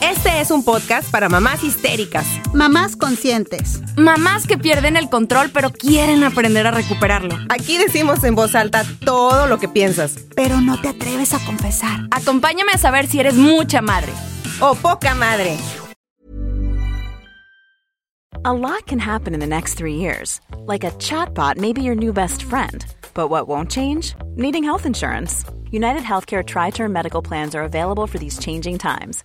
Este es un podcast para mamás histéricas, Mamás conscientes. Mamás que pierden el control pero quieren aprender a recuperarlo. Aquí decimos en voz alta todo lo que piensas. Pero no te atreves a confesar. Acompáñame a saber si eres mucha madre. O poca madre. A lot can happen in the next three years. Like a chatbot may be your new best friend. But what won't change? Needing health insurance. United Healthcare Tri Term Medical Plans are available for these changing times.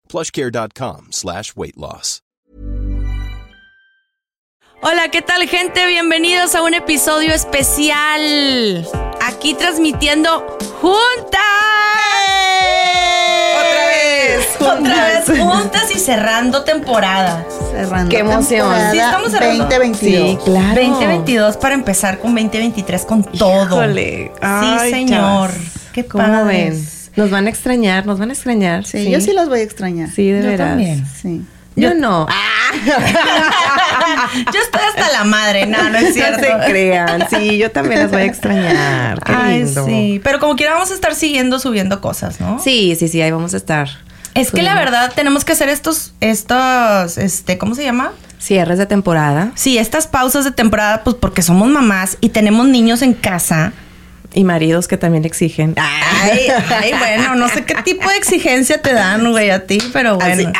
plushcare.com slash weight loss. Hola, ¿qué tal gente? Bienvenidos a un episodio especial. Aquí transmitiendo juntas. ¡Otra vez! Otra vez juntas y cerrando temporada. Cerrando Qué emoción. temporada Sí, estamos cerrando. 2022. claro. 2022 para empezar con 2023 con todo. Híjole. Ay, sí, señor. chavas. Qué ¿Cómo padre. Nos van a extrañar, nos van a extrañar. Sí, yo sí los voy a extrañar. Sí, de Yo veras. también. Sí. Yo no. Yo estoy hasta la madre, no, no es cierto. No se crean. Sí, yo también las voy a extrañar. Qué Ay, lindo. sí. Pero como quiera vamos a estar siguiendo subiendo cosas, ¿no? Sí, sí, sí, ahí vamos a estar. Es que la verdad tenemos que hacer estos, estos, este, ¿cómo se llama? Cierres de temporada Sí, estas pausas de temporada, pues porque somos mamás y tenemos niños en casa. Y maridos que también exigen. Ay, ay, bueno, no sé qué tipo de exigencia te dan, güey, a ti, pero bueno.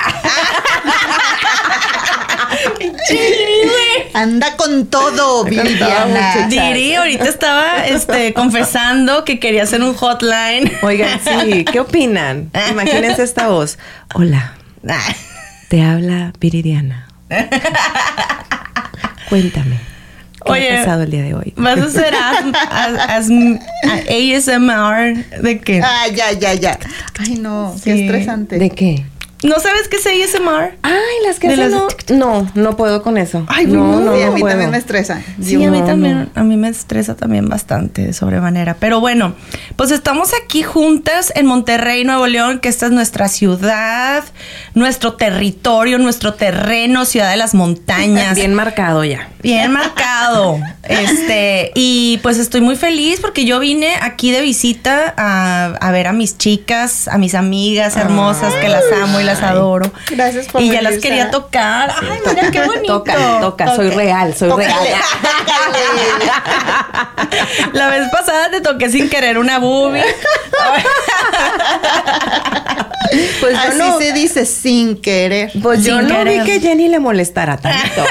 Anda con todo, Viviana. Diri ahorita estaba este, confesando que quería hacer un hotline. Oigan, sí, ¿qué opinan? Imagínense esta voz. Hola, Ah, te habla Viridiana. Cuéntame. ¿Qué Oye, ha pasado el día de hoy? Vas a hacer as- as- as- ASMR de qué? Ah, ya, ya, ya. Ay, no, qué Sí. estresante. ¿De qué? ¿No sabes qué es ASMR? Ay, las que hacen las- no, no, no puedo con eso. Ay, no, no, Sí, a no mí puedo. también me estresa. Sí, Yo- a mí no, también, no. a mí me estresa también bastante de sobremanera. Pero bueno, pues estamos aquí juntas en Monterrey, Nuevo León, que esta es nuestra ciudad, nuestro territorio, nuestro terreno, ciudad de las montañas. Bien marcado ya. Bien marcado. Este, y pues estoy muy feliz porque yo vine aquí de visita a, a ver a mis chicas, a mis amigas hermosas que las amo y las adoro. Gracias por Y ya las quería tocar. Ay, mira qué bonito. Toca, toca, soy real, soy real. La vez pasada te toqué sin querer una boobie. Pues yo Así no, se dice sin querer. pues yo no querer. vi que Jenny le molestara tanto.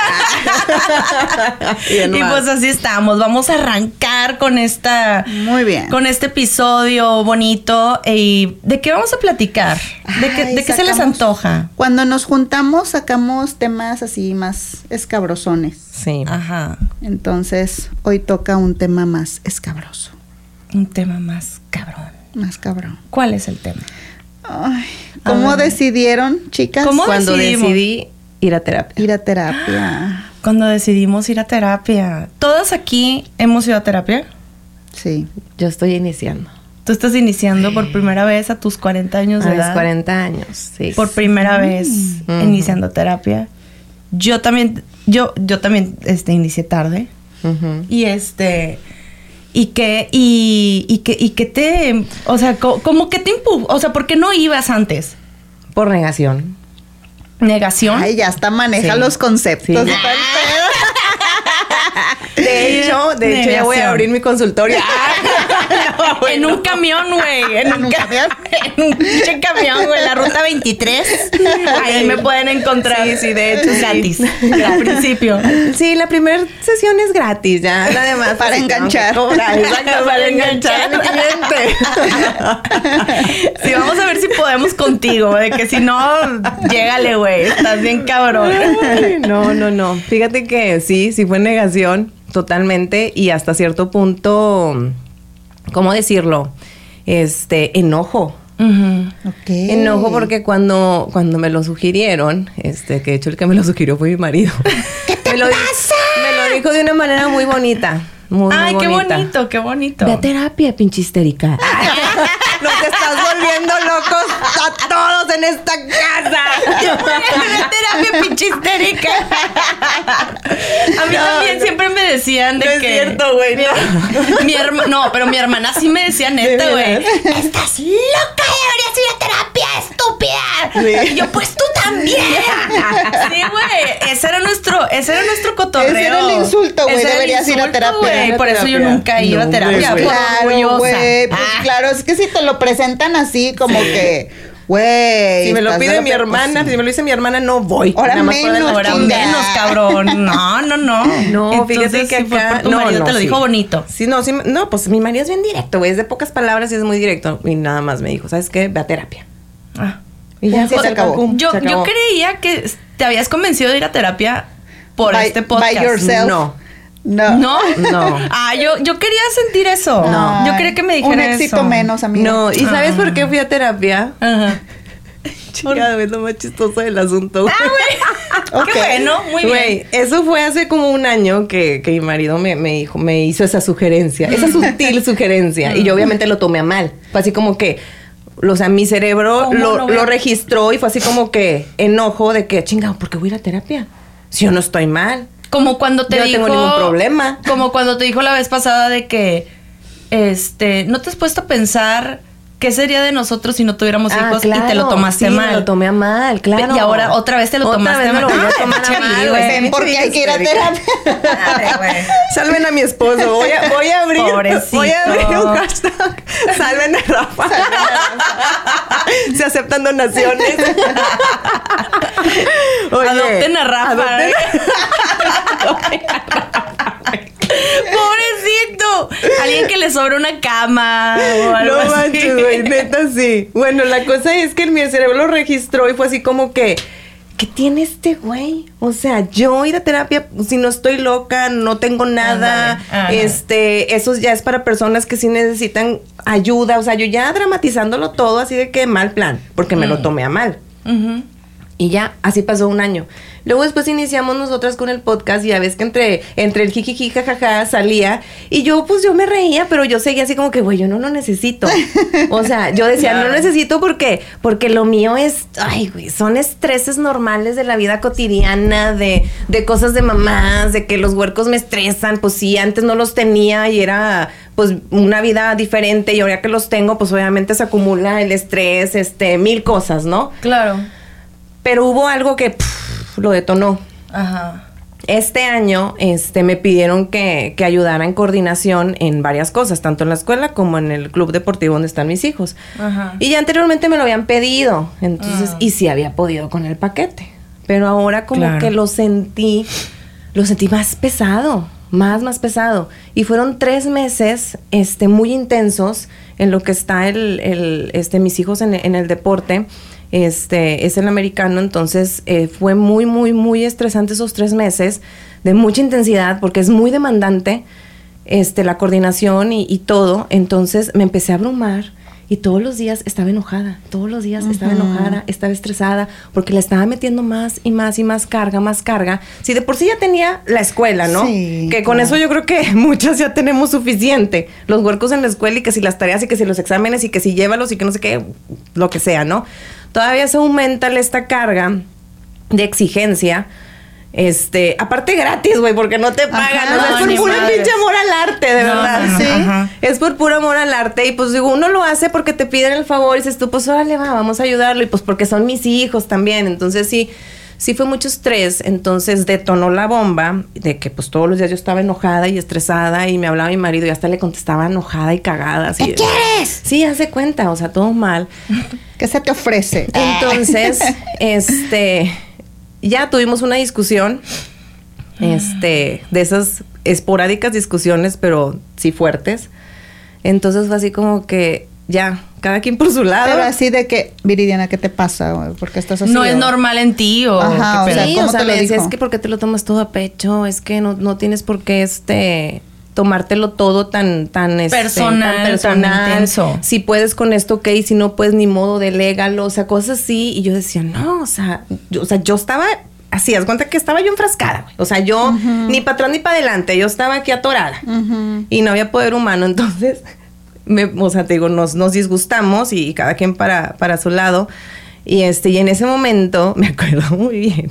Bien Y pues así estamos. Vamos a arrancar con esta. Muy bien. Con este episodio bonito. ¿Y de qué vamos a platicar? ¿De qué, Ay, de qué se les sacamos- antoja? Cuando nos juntamos sacamos temas así más escabrosones. Sí. Ajá. Entonces, hoy toca un tema más escabroso. Un tema más cabrón. Más cabrón. ¿Cuál es el tema? Ay, ¿Cómo Ah. decidieron, chicas? ¿Cómo Cuando decidimos? decidí ir a terapia. Ir a terapia. Cuando decidimos ir a terapia. ¿Todas aquí hemos ido a terapia? Sí. Yo estoy iniciando. Tú estás iniciando por primera vez a tus 40 años A de edad. 40 años, sí. Por primera vez Ujú. iniciando terapia. yo también, yo, yo también, este, inicié tarde. Y este, y que, y, y que, y que te, o sea, co- como que te empu, o sea, ¿por qué no ibas antes? Por negación. Negación. Ay, ya hasta maneja Sí. los conceptos. Sí. y tal pedo. De hecho, de hecho ya voy a abrir mi consultorio. En un camión, güey. En, un un ca- camión. en un pinche camión, güey. La ruta 23. Ahí me pueden encontrar. Sí, sí, de hecho, sí. Gratis. Al principio. Sí, la primera sesión es gratis, ya. La demás Para pues, sí, enganchar. exacto, para enganchar a mi cliente. Sí, vamos a ver si podemos contigo. De que si no, llégale, güey. Estás bien cabrón. Ay, no, no, no. Fíjate que sí, sí fue negación totalmente y hasta cierto punto, ¿cómo decirlo? Este, enojo. Enojo porque cuando, cuando me lo sugirieron, este, que de hecho el que me lo sugirió fue mi marido. ¿Qué te me lo, di- Me lo dijo de una manera muy bonita. Muy, Ay, muy qué bonita. bonito, qué bonito. Ve a terapia, pinche histérica. Nos estás volviendo locos a todos en esta casa. terapia pinche histérica. A mí No, también no. siempre me decían de No es que. cierto, güey, Mi, no. mi herma- no, pero mi hermana sí me decía neta, ¿De güey. Estás loca, deberías ir a terapia, estúpida. Sí. Y yo, pues tú también. Sí, güey. Ese era nuestro, ese era nuestro cotorreo. Ese era el insulto, güey, Ese era el deberías ir a terapia. a Por eso yo nunca iba a terapia. por Claro, güey. Pues Ah. claro, es que si te lo presentan así, como que, güey. Si me lo pide mi hermana, pues, si me lo dice mi hermana, no voy. Ahora Nada más menos, Ahora menos, cabrón. No, no, no. No, fíjate Entonces, que sí fue acá tu no, marido no, te lo sí. dijo bonito. Sí, no, sí, no, pues mi marido es bien directo, güey, es de pocas palabras y es muy directo y nada más me dijo, ¿sabes qué? Ve a terapia. Ah. Y Pum, se tal acabó. Yo, se creía que te habías convencido de ir a terapia por By- este podcast. by yourself. No. No. ¿No? No. Ah, yo, yo quería sentir eso. No. Yo quería que me dijera Un éxito eso. menos, amigo. No, ¿y sabes por qué fui a terapia? Ajá. Chingado, es lo más chistoso del asunto. güey. Ok. Qué bueno, muy Güey, bien. eso fue hace como un año que, que mi marido me, me dijo, me hizo esa sugerencia, esa sutil sugerencia. Y yo obviamente lo tomé a mal. Fue así como que, o sea, mi cerebro ¿Cómo lo, no lo registró y fue así como que enojo de que, chingado, ¿por qué voy a ir a terapia? Si yo no estoy mal. Como cuando te Yo no dijo. tengo ningún problema. Como cuando te dijo la vez pasada de que. Este. ¿No te has puesto a pensar qué sería de nosotros si no tuviéramos Ah, hijos y te lo tomaste Sí, mal? me lo tomé a mal, claro. Y ahora otra vez te lo Otra tomaste vez me a lo mal. voy a tomar a mal, güey. porque hay que ir a terapia. Salven a mi esposo. Voy a, voy a abrir. Pobrecito. Voy a abrir un hashtag. Salven a Rafa. Se aceptan donaciones. Oye, Adopten a Rafa. adopten- Pobrecito. Alguien que le sobra una cama o algo No manches, güey, neta sí. Bueno, la cosa es que mi cerebro lo registró y fue así como que, ¿qué tiene este güey? O sea, yo ir a terapia, si no estoy loca, no tengo nada, ajá. este, eso ya es para personas que sí necesitan ayuda, o sea, yo ya dramatizándolo todo así de que mal plan, porque me Mm. lo tomé a mal. Ujú. Y ya, así pasó un año. Luego después iniciamos nosotras con el podcast y ya ves que entre, entre el jijiji, jajaja, salía. Y yo, pues yo me reía, pero yo seguía así como que, güey, yo no lo necesito. O sea, yo decía, no lo necesito porque, porque lo mío es, ay, güey, son estreses normales de la vida cotidiana, de, de cosas de mamás, de que los huercos me estresan. Pues sí, antes no los tenía y era, pues, una vida diferente. Y ahora que los tengo, pues obviamente se acumula el estrés, este, mil cosas, ¿no? Claro. Pero hubo algo que pff, lo detonó. Ajá. Este año este, me pidieron que, que ayudara en coordinación en varias cosas, tanto en la escuela como en el club deportivo donde están mis hijos. Ajá. Y ya anteriormente me lo habían pedido, entonces, Ah. y sí había podido con el paquete. Pero ahora como Claro. que lo sentí, lo sentí más pesado, más, más pesado. Y fueron tres meses este, muy intensos en lo que está el, el, este, mis hijos en, en el deporte. Este, es el americano, entonces eh, fue muy, muy, muy estresante esos tres meses, de mucha intensidad, porque es muy demandante este, la coordinación y, y todo. Entonces me empecé a abrumar y todos los días estaba enojada, todos los días estaba enojada, estaba estresada, porque le estaba metiendo más y más y más carga, más carga. Si de por sí ya tenía la escuela, ¿no? Sí, que con claro. eso yo creo que muchas ya tenemos suficiente. Los huercos en la escuela y que si las tareas y que si los exámenes y que si llévalos y que no sé qué, lo que sea, ¿no? Todavía se aumenta esta carga de exigencia Este, aparte gratis, güey, porque no te pagan. Ajá. o sea, No, es por puro pinche amor al arte, de No, verdad. no, no, sí. ajá. Es por puro amor al arte. Y pues digo, uno lo hace porque te piden el favor y dices tú, pues órale, va, vamos a ayudarlo. Y pues porque son mis hijos también. Entonces sí, sí fue mucho estrés. Entonces detonó la bomba de que pues todos los días yo estaba enojada y estresada y me hablaba mi marido y hasta le contestaba enojada y cagada. Así, ¿Qué quieres? Sí, hace cuenta, o sea, todo mal. ¿Qué se te ofrece? Entonces, este, ya tuvimos una discusión, este, de esas esporádicas discusiones, pero sí fuertes. Entonces fue así como que ya, cada quien por su lado. Pero así de que, Viridiana, ¿qué te pasa? ¿Por qué estás así? No es normal en ti o Ajá, qué o pedo? sea, sí, ¿cómo o sea, te lo dijo? es que porque te lo tomas todo a pecho, es que no, no tienes por qué este tomártelo todo tan tan este, Personal, tan personal. tan intenso. Si puedes con esto, ok, si no puedes ni modo, delégalo, o sea, cosas así. Y yo decía, no, o sea, yo, o sea, yo estaba así, haz cuenta que estaba yo enfrascada, güey. O sea, yo ni para atrás ni para adelante, yo estaba aquí atorada. Y no había poder humano, entonces, me, o sea, te digo, nos, nos disgustamos y, cada quien para, para su lado. Y este, y en ese momento, me acuerdo muy bien,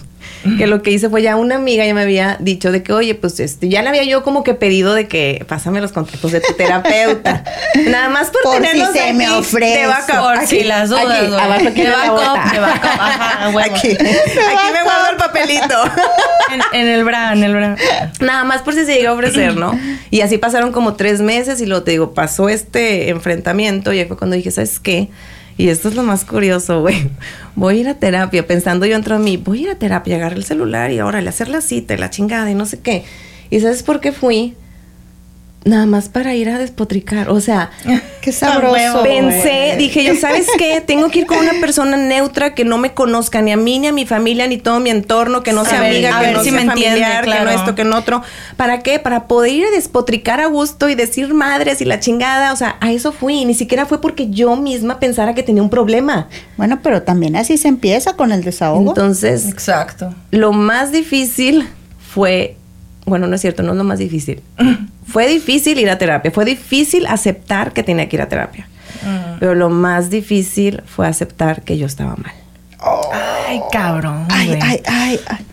que lo que hice fue ya una amiga ya me había dicho de que, oye, pues este, ya le había yo como que pedido de que pásame los contactos de tu terapeuta. Nada más por, Por si tenerlos se aquí, me ofrece. de backup. Por Aquí, si las dudas, aquí, güey. abajo aquí de backup, ajá, huevo. Aquí, aquí me guardo el papelito. En, en el bra, en el bra. Nada más por si se llega a ofrecer, ¿no? Y así pasaron como tres meses y luego te digo, pasó este enfrentamiento y ahí fue cuando dije, ¿sabes qué? Y esto es lo más curioso, güey. Voy a ir a terapia, pensando yo entre mí, voy a ir a terapia, agarrar el celular y ahora le hacer la cita y la chingada y no sé qué. ¿Y sabes por qué fui? Nada más para ir a despotricar. O sea, Qué sabroso. pensé, dije yo, ¿sabes qué? Tengo que ir con una persona neutra que no me conozca, ni a mí, ni a mi familia, ni todo mi entorno, que no sea A ver, amiga, a que ver no si sea me entiende, familiar, que no claro. esto, que no otro. ¿Para qué? Para poder ir a despotricar a gusto y decir madres y la chingada. O sea, a eso fui. Ni siquiera fue porque yo misma pensara que tenía un problema. Bueno, pero también así se empieza con el desahogo. Entonces, Exacto. lo más difícil fue, bueno, no es cierto, no es lo más difícil. fue difícil ir a terapia, fue difícil aceptar que tenía que ir a terapia. Pero lo más difícil fue aceptar que yo estaba mal. Ay, cabrón. ay, ay, ay, ay.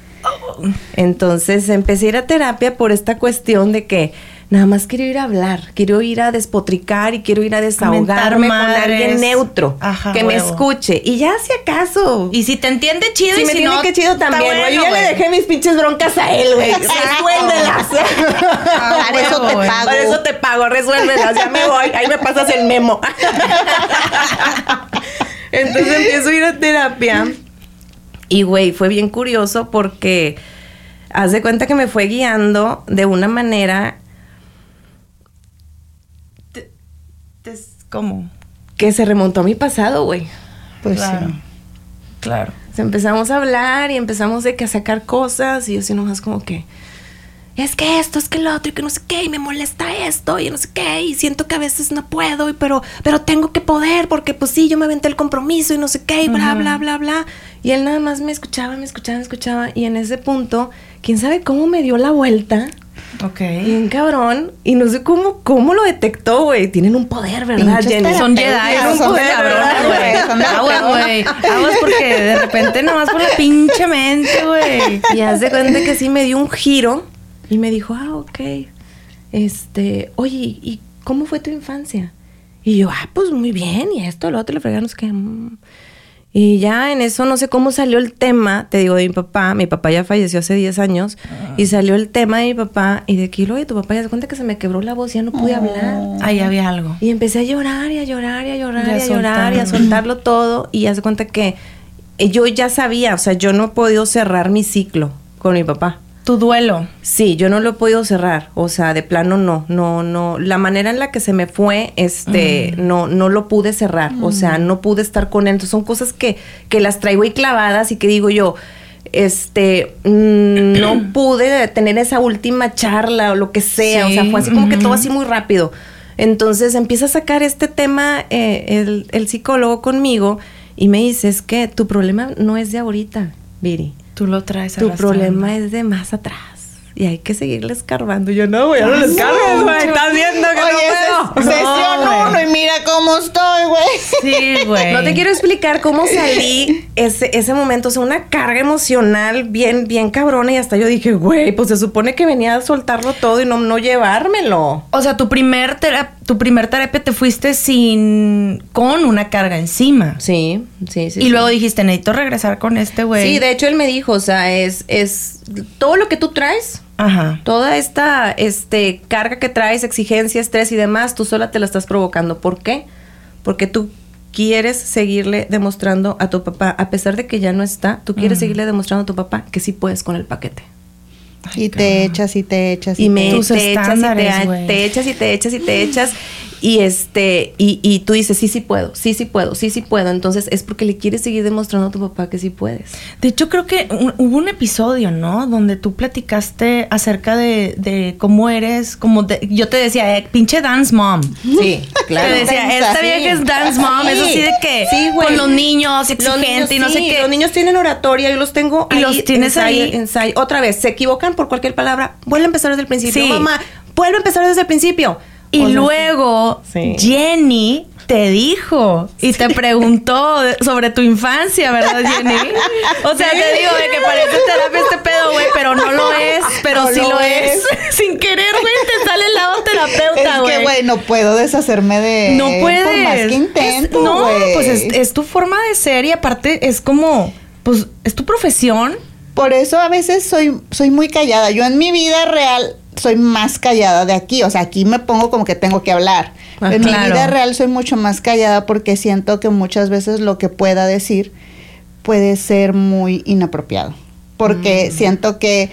Entonces empecé a ir a terapia por esta cuestión de que nada más quiero ir a hablar, quiero ir a despotricar y quiero ir a desahogarme con alguien neutro Ajá, que me escuche. Y ya si acaso. Y si te entiende chido si y me si tiene no, que chido también, bueno, Yo ya le dejé mis pinches broncas a él, güey. Resuélvelas. Ah, Para eso te pago. Por eso te pago, resuélvelas, ya me voy. Ahí me pasas el memo. Entonces empiezo a ir a terapia. Y, güey, fue bien curioso porque haz de cuenta que me fue guiando de una manera Te- ¿Cómo? que se remontó a mi pasado, güey. Pues claro. sí. Claro. Sea, empezamos a hablar y empezamos de que a sacar cosas y yo así nomás como que es que esto, es que lo otro y que no sé qué y me molesta esto y no sé qué y siento que a veces no puedo y pero pero tengo que poder porque pues sí, yo me aventé el compromiso y no sé qué y bla bla bla bla y él nada más me escuchaba, me escuchaba, me escuchaba y en ese punto, quién sabe cómo me dio la vuelta. Ok. Bien cabrón. Y no sé cómo, cómo lo detectó, güey. Tienen un poder, ¿verdad, Pinches Jenny? Son Jedi, terapeutas, son son cabrones, cabrones, güey. son Aguas, güey. Aguas porque de repente nomás por la pinche mente, güey. Y haz de cuenta que sí me dio un giro y me dijo, ah, ok. Este, oye, ¿y cómo fue tu infancia? Y yo, ah, pues muy bien, y esto, lo otro, le fregaron, sé qué. mm. Y ya en eso no sé cómo salió el tema, te digo, de mi papá. Mi papá ya falleció hace 10 años. Y salió el tema de mi papá y de que, oye, tu papá ya se cuenta que se me quebró la voz, ya no pude hablar. Ahí había algo. Y empecé a llorar y a llorar y a llorar Y y a llorar y a soltar. soltarlo todo. Y haz de cuenta que eh, yo ya sabía, o sea, yo no he podido cerrar mi ciclo con mi papá. Tu duelo. Sí, yo no lo he podido cerrar, o sea, de plano no, no, no, la manera en la que se me fue, este, no, no lo pude cerrar, o sea, no pude estar con él, entonces son cosas que, que las traigo ahí clavadas y que digo yo, este, mm, no pude tener esa última charla o lo que sea, o sea, fue así como que todo así muy rápido. Entonces empieza a sacar este tema eh, el, el psicólogo conmigo y me dice, es que tu problema no es de ahorita, Viri. Tú lo traes Tu problema es de más atrás. Y hay que seguirle escarbando. Yo no, güey, ya no le escarbes, güey. Estás viendo que Oye, no puedo. ses- sesión No, uno y mira cómo estoy, güey. Sí, güey. No te quiero explicar cómo salí ese, ese momento, o sea, una carga emocional bien, bien cabrona y hasta yo dije, güey, pues se supone que venía a soltarlo todo y no, no llevármelo. O sea, tu primer, tu primer terapia te fuiste sin... con una carga encima. Sí, sí, sí. y sí. luego dijiste, necesito regresar con este güey. Sí, de hecho él me dijo, o sea, es, es todo lo que tú traes, Ajá. toda esta este, carga que traes, exigencia, estrés y demás, tú sola te la estás provocando. ¿Por qué? Porque tú quieres seguirle demostrando a tu papá, a pesar de que ya no está, tú quieres seguirle demostrando a tu papá que sí puedes con el paquete. Y te echas y te echas Y me Tus te echas y te echas y te echas y te echas y este y, y tú dices sí sí puedo sí sí puedo sí sí puedo entonces es porque le quieres seguir demostrando a tu papá que sí puedes De hecho, creo que un- hubo un episodio, ¿no? Donde tú platicaste acerca de, de cómo eres, como de- yo te decía, eh, pinche dance mom. sí Te decía, esta Sí. vieja es dance mom, es así de que Sí, güey. con los niños, exigente Los niños, y no sé sí, qué. Los niños tienen oratoria, yo los tengo Y ahí, los tienes ensayo, ahí. ensayo. Otra vez, se equivocan por cualquier palabra, vuelve a empezar desde el principio. Sí. Mamá, vuelve a empezar desde el principio. Y O sea, luego Sí. Jenny te dijo y te preguntó sobre tu infancia, ¿verdad, Jenny? O sea, te digo de que parece terapia este pedo, güey, pero no lo es, pero No sí lo lo es. es. Sin querer, güey, te sale el lado terapeuta, Es güey. que, güey, no puedo deshacerme de. No puedes. Por más que intento, Es- no, pues es, es tu forma de ser y aparte es como, pues es tu profesión. Por eso a veces soy, soy muy callada. Yo en mi vida real soy más callada de aquí. O sea, aquí me pongo como que tengo que hablar. Ah, en claro. mi vida real soy mucho más callada porque siento que muchas veces lo que pueda decir puede ser muy inapropiado. Porque Mm. siento que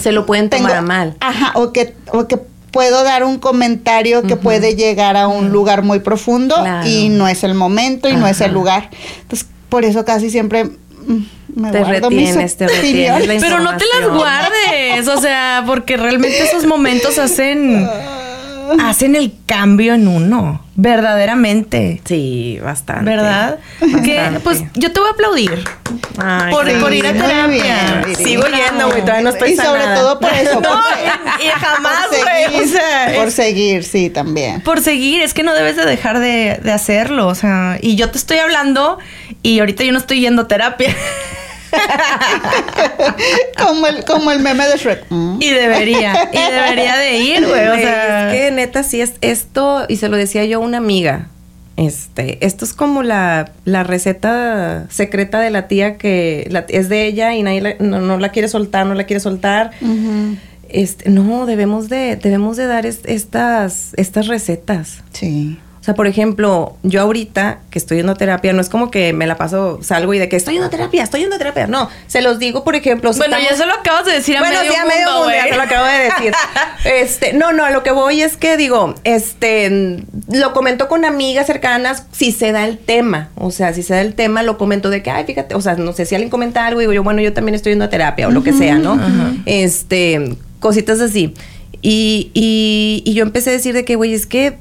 se lo pueden tengo, tomar a mal. Ajá, o que, o que puedo dar un comentario que puede llegar a un lugar muy profundo Claro. y no es el momento y no es el lugar. Entonces, por eso casi siempre mm, me Te retienes, te retienes la Pero no te las guardes, o sea, porque realmente esos momentos hacen hacen el cambio en uno, verdaderamente. Sí, bastante. ¿Verdad? Que, Bastante. pues yo te voy a aplaudir Ay, por, por ir a terapia. bien. Sigo yendo, güey, todavía no estoy y sobre sanada. todo por eso. No, por- y jamás, güey. O sea, por seguir, sí, también. por seguir, es que no debes de dejar de, de hacerlo, o sea, y yo te estoy hablando y ahorita yo no estoy yendo a terapia. como, el, como el meme de Shrek. Mm. y debería, y debería de ir, güey, o sea, es que neta sí es esto, y se lo decía yo a una amiga. Este, esto es como la, la receta secreta de la tía que la- es de ella y nadie la- no, no la quiere soltar, no la quiere soltar. Este, no, debemos de, debemos de dar es- estas, estas recetas. Sí. O sea, por ejemplo, yo ahorita que estoy yendo a terapia, no es como que me la paso, salgo y de que estoy yendo a terapia, estoy yendo a terapia. No, se los digo, por ejemplo. si bueno, estamos- ya se lo acabas de decir a bueno, medio sí, a mundo, medio mundo, ya te lo acabo de decir. este, no, no, a lo que voy es que digo, este, lo comento con amigas cercanas si se da el tema. O sea, si se da el tema, lo comento de que, ay, fíjate, o sea, no sé si alguien comenta algo, digo yo, bueno, yo también estoy yendo a terapia o lo que sea, ¿no? Este, cositas así. Y, y, y yo empecé a decir de que, güey, es que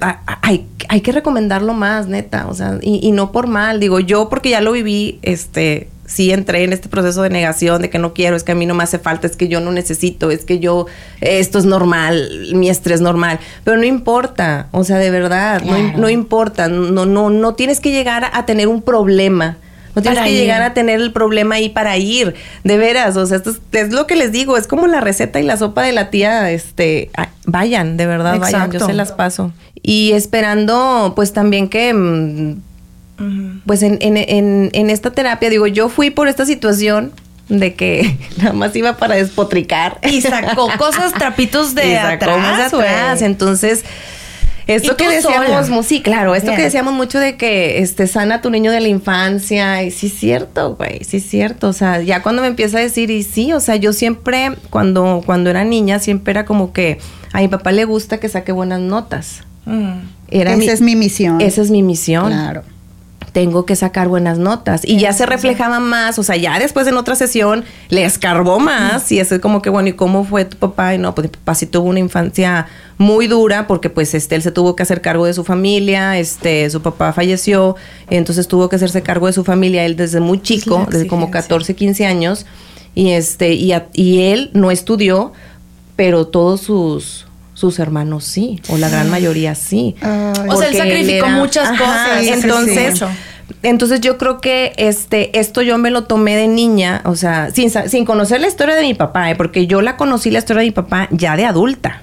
hay, hay que recomendarlo más, neta, o sea, y, y no por mal, digo, yo porque ya lo viví, este, sí entré en este proceso de negación, de que no quiero, es que a mí no me hace falta, es que yo no necesito, es que yo, esto es normal, mi estrés normal, pero no importa, o sea, de verdad, no, Claro. no importa, no, no, no tienes que llegar a tener un problema. No tienes que ir. llegar a tener el problema ahí para ir, de veras, o sea, esto es, es lo que les digo, es como la receta y la sopa de la tía, este, vayan, de verdad, vayan, yo se las paso. Y esperando, pues también que, mm, pues en, en, en, en esta terapia, digo, yo fui por esta situación de que nada más iba para despotricar. Y sacó cosas, trapitos de Y sacó atrás, más atrás. Entonces, esto Y que tú decíamos, sola. sí, claro, esto que decíamos mucho de que este sana tu niño de la infancia, y sí es cierto, güey, sí es cierto, o sea, ya cuando me empieza a decir, y sí, o sea, yo siempre, cuando, cuando era niña, siempre era como que a mi papá le gusta que saque buenas notas. Mm. Era Esa es mi misión. Esa es mi misión Claro. Tengo que sacar buenas notas. Y ya se reflejaba más, o sea, ya después en otra sesión le escarbó más y eso es como que, bueno, ¿y cómo fue tu papá? Y no, pues mi papá sí tuvo una infancia muy dura porque pues este, él se tuvo que hacer cargo de su familia, este, su papá falleció, entonces tuvo que hacerse cargo de su familia él desde muy chico, desde como exigencia. 14, 15 años, y este, y, a- y él no estudió, pero todos sus sus hermanos sí, o la gran mayoría sí. Ay. O sea, él sacrificó era- muchas Ajá, cosas. entonces, Sí, sí. entonces yo creo que este, esto yo me lo tomé de niña, o sea, sin, sin conocer la historia de mi papá, ¿eh? porque yo la conocí la historia de mi papá ya de adulta.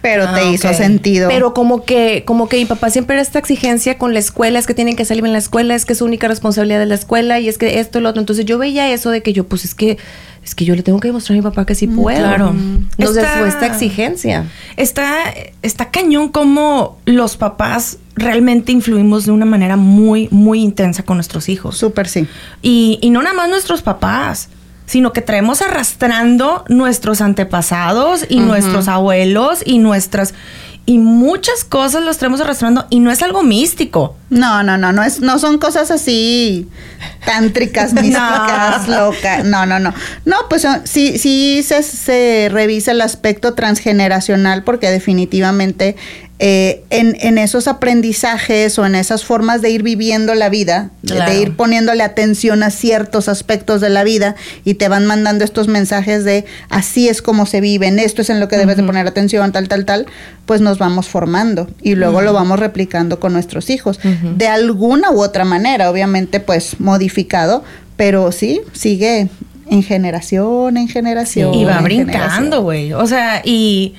Pero Ah, te hizo sentido. Pero como que, como que mi papá siempre era esta exigencia con la escuela, es que tienen que salir en la escuela, es que es su única responsabilidad de la escuela, y es que esto y lo otro. Entonces yo veía eso de que yo, pues es que, es que yo le tengo que demostrar a mi papá que sí puedo. claro. Entonces fue esta exigencia. Está, está cañón como los papás realmente influimos de una manera muy, muy intensa con nuestros hijos. Súper sí. Y, y no nada más nuestros papás, sino que traemos arrastrando nuestros antepasados y nuestros abuelos y nuestras... Y muchas cosas los traemos arrastrando y no es algo místico. No, no, no, no es, no son cosas así tántricas, místicas, locas. No, no, no. No, pues son- sí, sí se, se revisa el aspecto transgeneracional porque definitivamente eh, en, en esos aprendizajes o en esas formas de ir viviendo la vida, de- Claro. de ir poniéndole atención a ciertos aspectos de la vida y te van mandando estos mensajes de así es como se vive, en esto es en lo que debes de poner atención, tal, tal, tal, pues nos vamos formando y luego lo vamos replicando con nuestros hijos. De alguna u otra manera, obviamente pues modificado, pero sí, sigue en generación, en generación. Y va brincando, güey. O sea, y,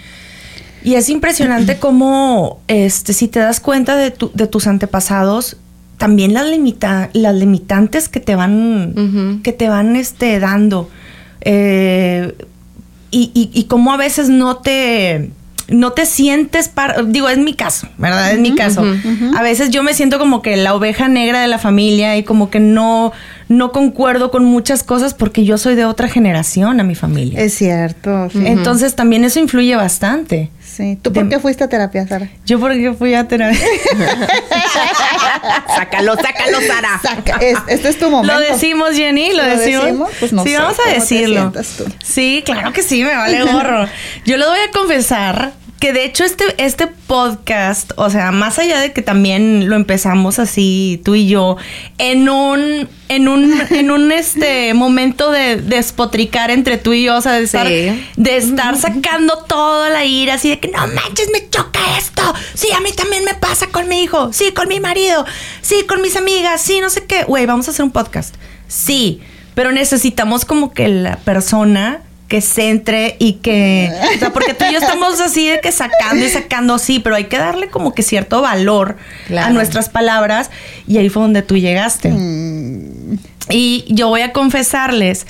y es impresionante cómo, este, si te das cuenta de, tu- de tus antepasados, también las, limita las limitantes que te van, que te van este, dando. Eh, y, y, y cómo a veces no te no te sientes par digo es mi caso verdad es mi caso a veces yo me siento como que la oveja negra de la familia y como que no no concuerdo con muchas cosas porque yo soy de otra generación a mi familia Es cierto. sí. entonces también eso influye bastante Sí. ¿Tú por de- qué fuiste a terapia, Sara? yo porque fui a terapia sácalo, sácalo, Sara. Saca, es- este es tu momento. Lo decimos, Jenny, lo, ¿Lo decimos. decimos? Pues no sí, sé, vamos a ¿cómo te decirlo. tú? Sí, claro que sí, me vale gorro. Yo lo voy a confesar que de hecho este, este podcast, o sea, más allá de que también lo empezamos así, tú y yo, en un, en un, en un este momento de despotricar entre tú y yo, o sea, de estar, Sí. de estar sacando toda la ira, así de que no manches, me choca esto. Sí, a mí también me pasa con mi hijo, sí, con mi marido, sí, con mis amigas, sí, no sé qué. Güey, vamos a hacer un podcast. Sí, pero necesitamos como que la persona que se entre y que, o sea, porque tú y yo estamos así de que sacando y sacando, sí, pero hay que darle como que cierto valor a nuestras palabras y ahí fue donde tú llegaste. Y yo voy a confesarles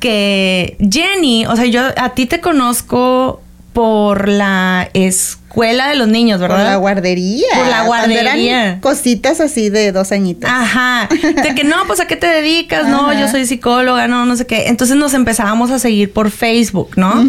que Jenny, o sea, yo a ti te conozco por la escuela de los niños, ¿verdad? Por la guardería. Por la eran guardería. Cositas así de dos añitos. Ajá. De que no, pues a qué te dedicas, no, Ajá. yo soy psicóloga, no, no sé qué. Entonces nos empezábamos a seguir por Facebook, ¿no?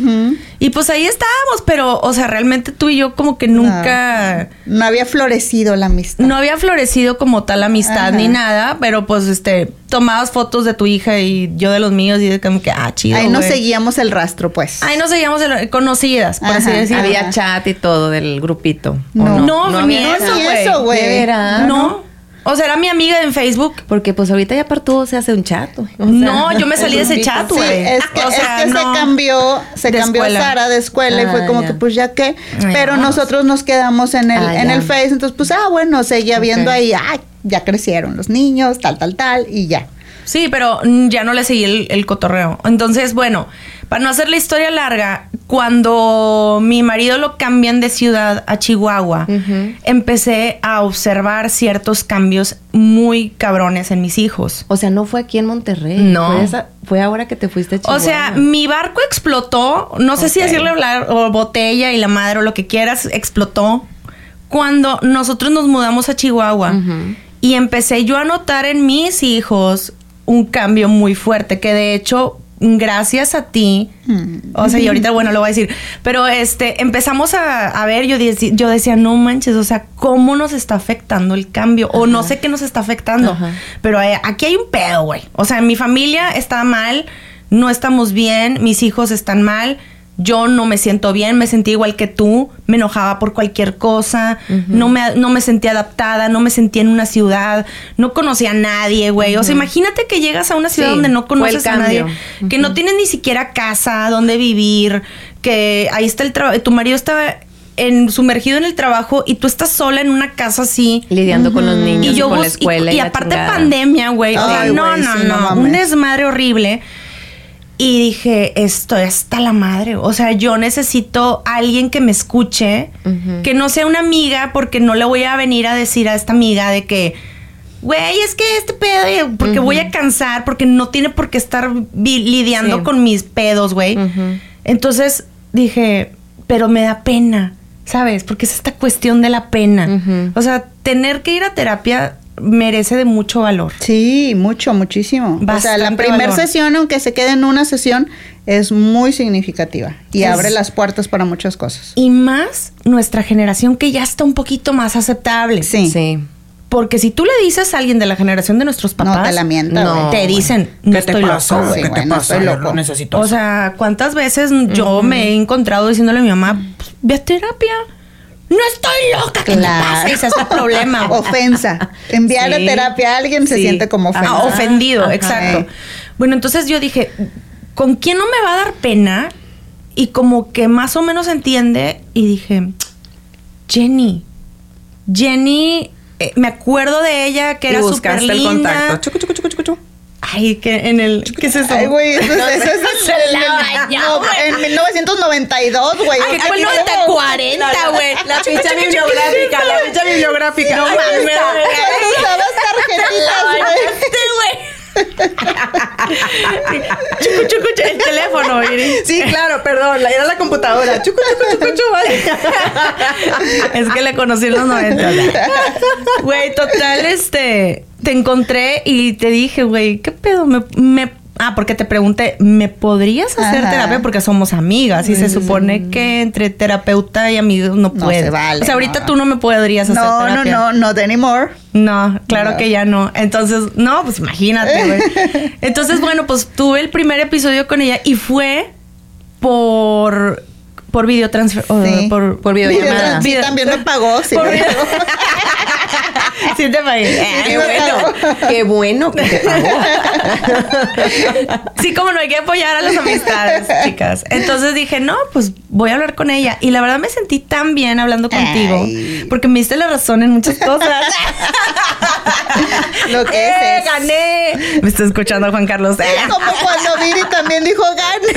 Y pues ahí estábamos, pero, o sea, realmente tú y yo como que nunca. No había florecido la amistad. No había florecido como tal amistad Ajá. ni nada, pero pues este, tomabas fotos de tu hija y yo de los míos y de como que, ah, chido. Ahí nos seguíamos el rastro, pues. Ahí nos seguíamos el- conocidas, por así decirlo. Había chat y todo del grupito. ¿o No. No, ni eso, güey. eso, güey. ¿De veras? No. O sea, era mi amiga en Facebook. Porque pues ahorita ya para todo se hace un chat. güey. O sea, No, yo me salí de ese chat, Sí, güey. es que, O es que no. se cambió, se De cambió escuela. Sara de escuela y fue Ah, como ya. que pues ya Ay, pero vamos. nosotros nos quedamos en el, Ah, en ya. el Face, entonces pues ah bueno, seguía viendo Ok. ahí, ah, ya crecieron los niños, tal, tal, tal, y ya. Sí, pero ya no le seguí el, el cotorreo. Entonces, bueno, para no hacer la historia larga, cuando mi marido lo cambian de ciudad a Chihuahua, empecé a observar ciertos cambios muy cabrones en mis hijos. O sea, no fue aquí en Monterrey. No. Fue, esa- fue ahora que te fuiste a O sea, Chihuahua. mi barco explotó, no sé si decirle hablar, o botella y la madre o lo que quieras, explotó cuando nosotros nos mudamos a Chihuahua. Y empecé yo a notar en mis hijos un cambio muy fuerte, que de hecho, gracias a ti, o sea, y ahorita, bueno, lo voy a decir, pero este, empezamos a, a ver, yo, deci- yo decía, no manches, o sea, ¿cómo nos está afectando el cambio? O no sé qué nos está afectando, Ajá. pero eh, aquí hay un pedo, güey. O sea, mi familia está mal, no estamos bien, mis hijos están mal. Yo no me siento bien, me sentí igual que tú, me enojaba por cualquier cosa, no, me, no me sentía adaptada, no me sentía en una ciudad, no conocía a nadie, güey. O sea, imagínate que llegas a una ciudad Sí, donde no conoces a nadie, que no tienes ni siquiera casa donde vivir, que ahí está el trabajo, tu marido estaba en, sumergido en el trabajo y tú estás sola en una casa así. Lidiando con los niños, Y yo con la bus- y- escuela. y, la aparte chingada. pandemia, güey. O sea, Ay, no, no, no, no Un desmadre horrible. Y dije, estoy hasta la madre. O sea, yo necesito alguien que me escuche, que no sea una amiga, porque no le voy a venir a decir a esta amiga de que, güey, es que este pedo, porque voy a cansar, porque no tiene por qué estar lidiando Sí. con mis pedos, güey. Entonces dije, pero me da pena, ¿sabes? Porque es esta cuestión de la pena. O sea, tener que ir a terapia merece de mucho valor. Sí, mucho, muchísimo. o sea, la primera sesión, aunque se quede en una sesión, es muy significativa y Es- abre las puertas para muchas cosas. Y más nuestra generación que ya está un poquito más aceptable. Sí. Sí. Porque si tú le dices a alguien de la generación de nuestros papás, No te la mienta, no, te dicen, no estoy loco, güey. ¿Qué te pasa? Lo necesito. O sea, ¿cuántas veces yo me he encontrado diciéndole a mi mamá, pues, ve a terapia? No estoy loca, ¿qué Claro. Ese es el problema. Ofensa. Enviar Sí. a terapia a alguien se Sí. siente como ofensa. Ah, ofendido, Ajá. exacto. Bueno, entonces yo dije, ¿con quién no me va a dar pena? Y como que más o menos entiende y dije, Jenny. Jenny, eh, me acuerdo de ella que Y era súper buscaste el linda. contacto. Chucu, chucu, chucu, chucu, chucu. Ay, que en el... ¿Qué es eso? Ay, güey, eso, es- No, eso es en, la bañó, no, güey. en 1992, güey. Ay, fue el no- 90-40, güey. La ficha bibliográfica, la ficha bibliográfica. No mames. Cuando usabas tarjetitas, güey. Este, güey. chucu, chucu, chu- el teléfono, Iris. Sí, claro, perdón, la- era la computadora. Chucu, chucu, chucu, chucu, vale. Es que le conocí en los 90. Güey, total, este. Te encontré y te dije, güey, ¿qué pedo? Me, me- ah, porque te pregunté, ¿me podrías hacer Ajá. terapia? Porque somos amigas y se supone que entre terapeuta y amigos no No puede. se vale, O sea, ahorita no. tú no me podrías hacer No, no, terapia. no, not anymore. No, claro No. que ya no. Entonces, no, pues imagínate, güey. Entonces, bueno, pues tuve el primer episodio con ella y fue por por videotransfer o Sí. por Por videollamada. Sí, Video- también me pagó. Sí, por me video- pagó. sí te pagué. Qué bueno, qué bueno que te pagó. Sí, como no hay que apoyar a las amistades, chicas. Entonces dije, no, pues voy a hablar con ella. Y la verdad me sentí tan bien hablando contigo. Ay. Porque me diste la razón en muchas cosas. Lo que ¡Eh, es, gané! Me está escuchando Juan Carlos. ¡Eh! Como cuando Viri también dijo gane.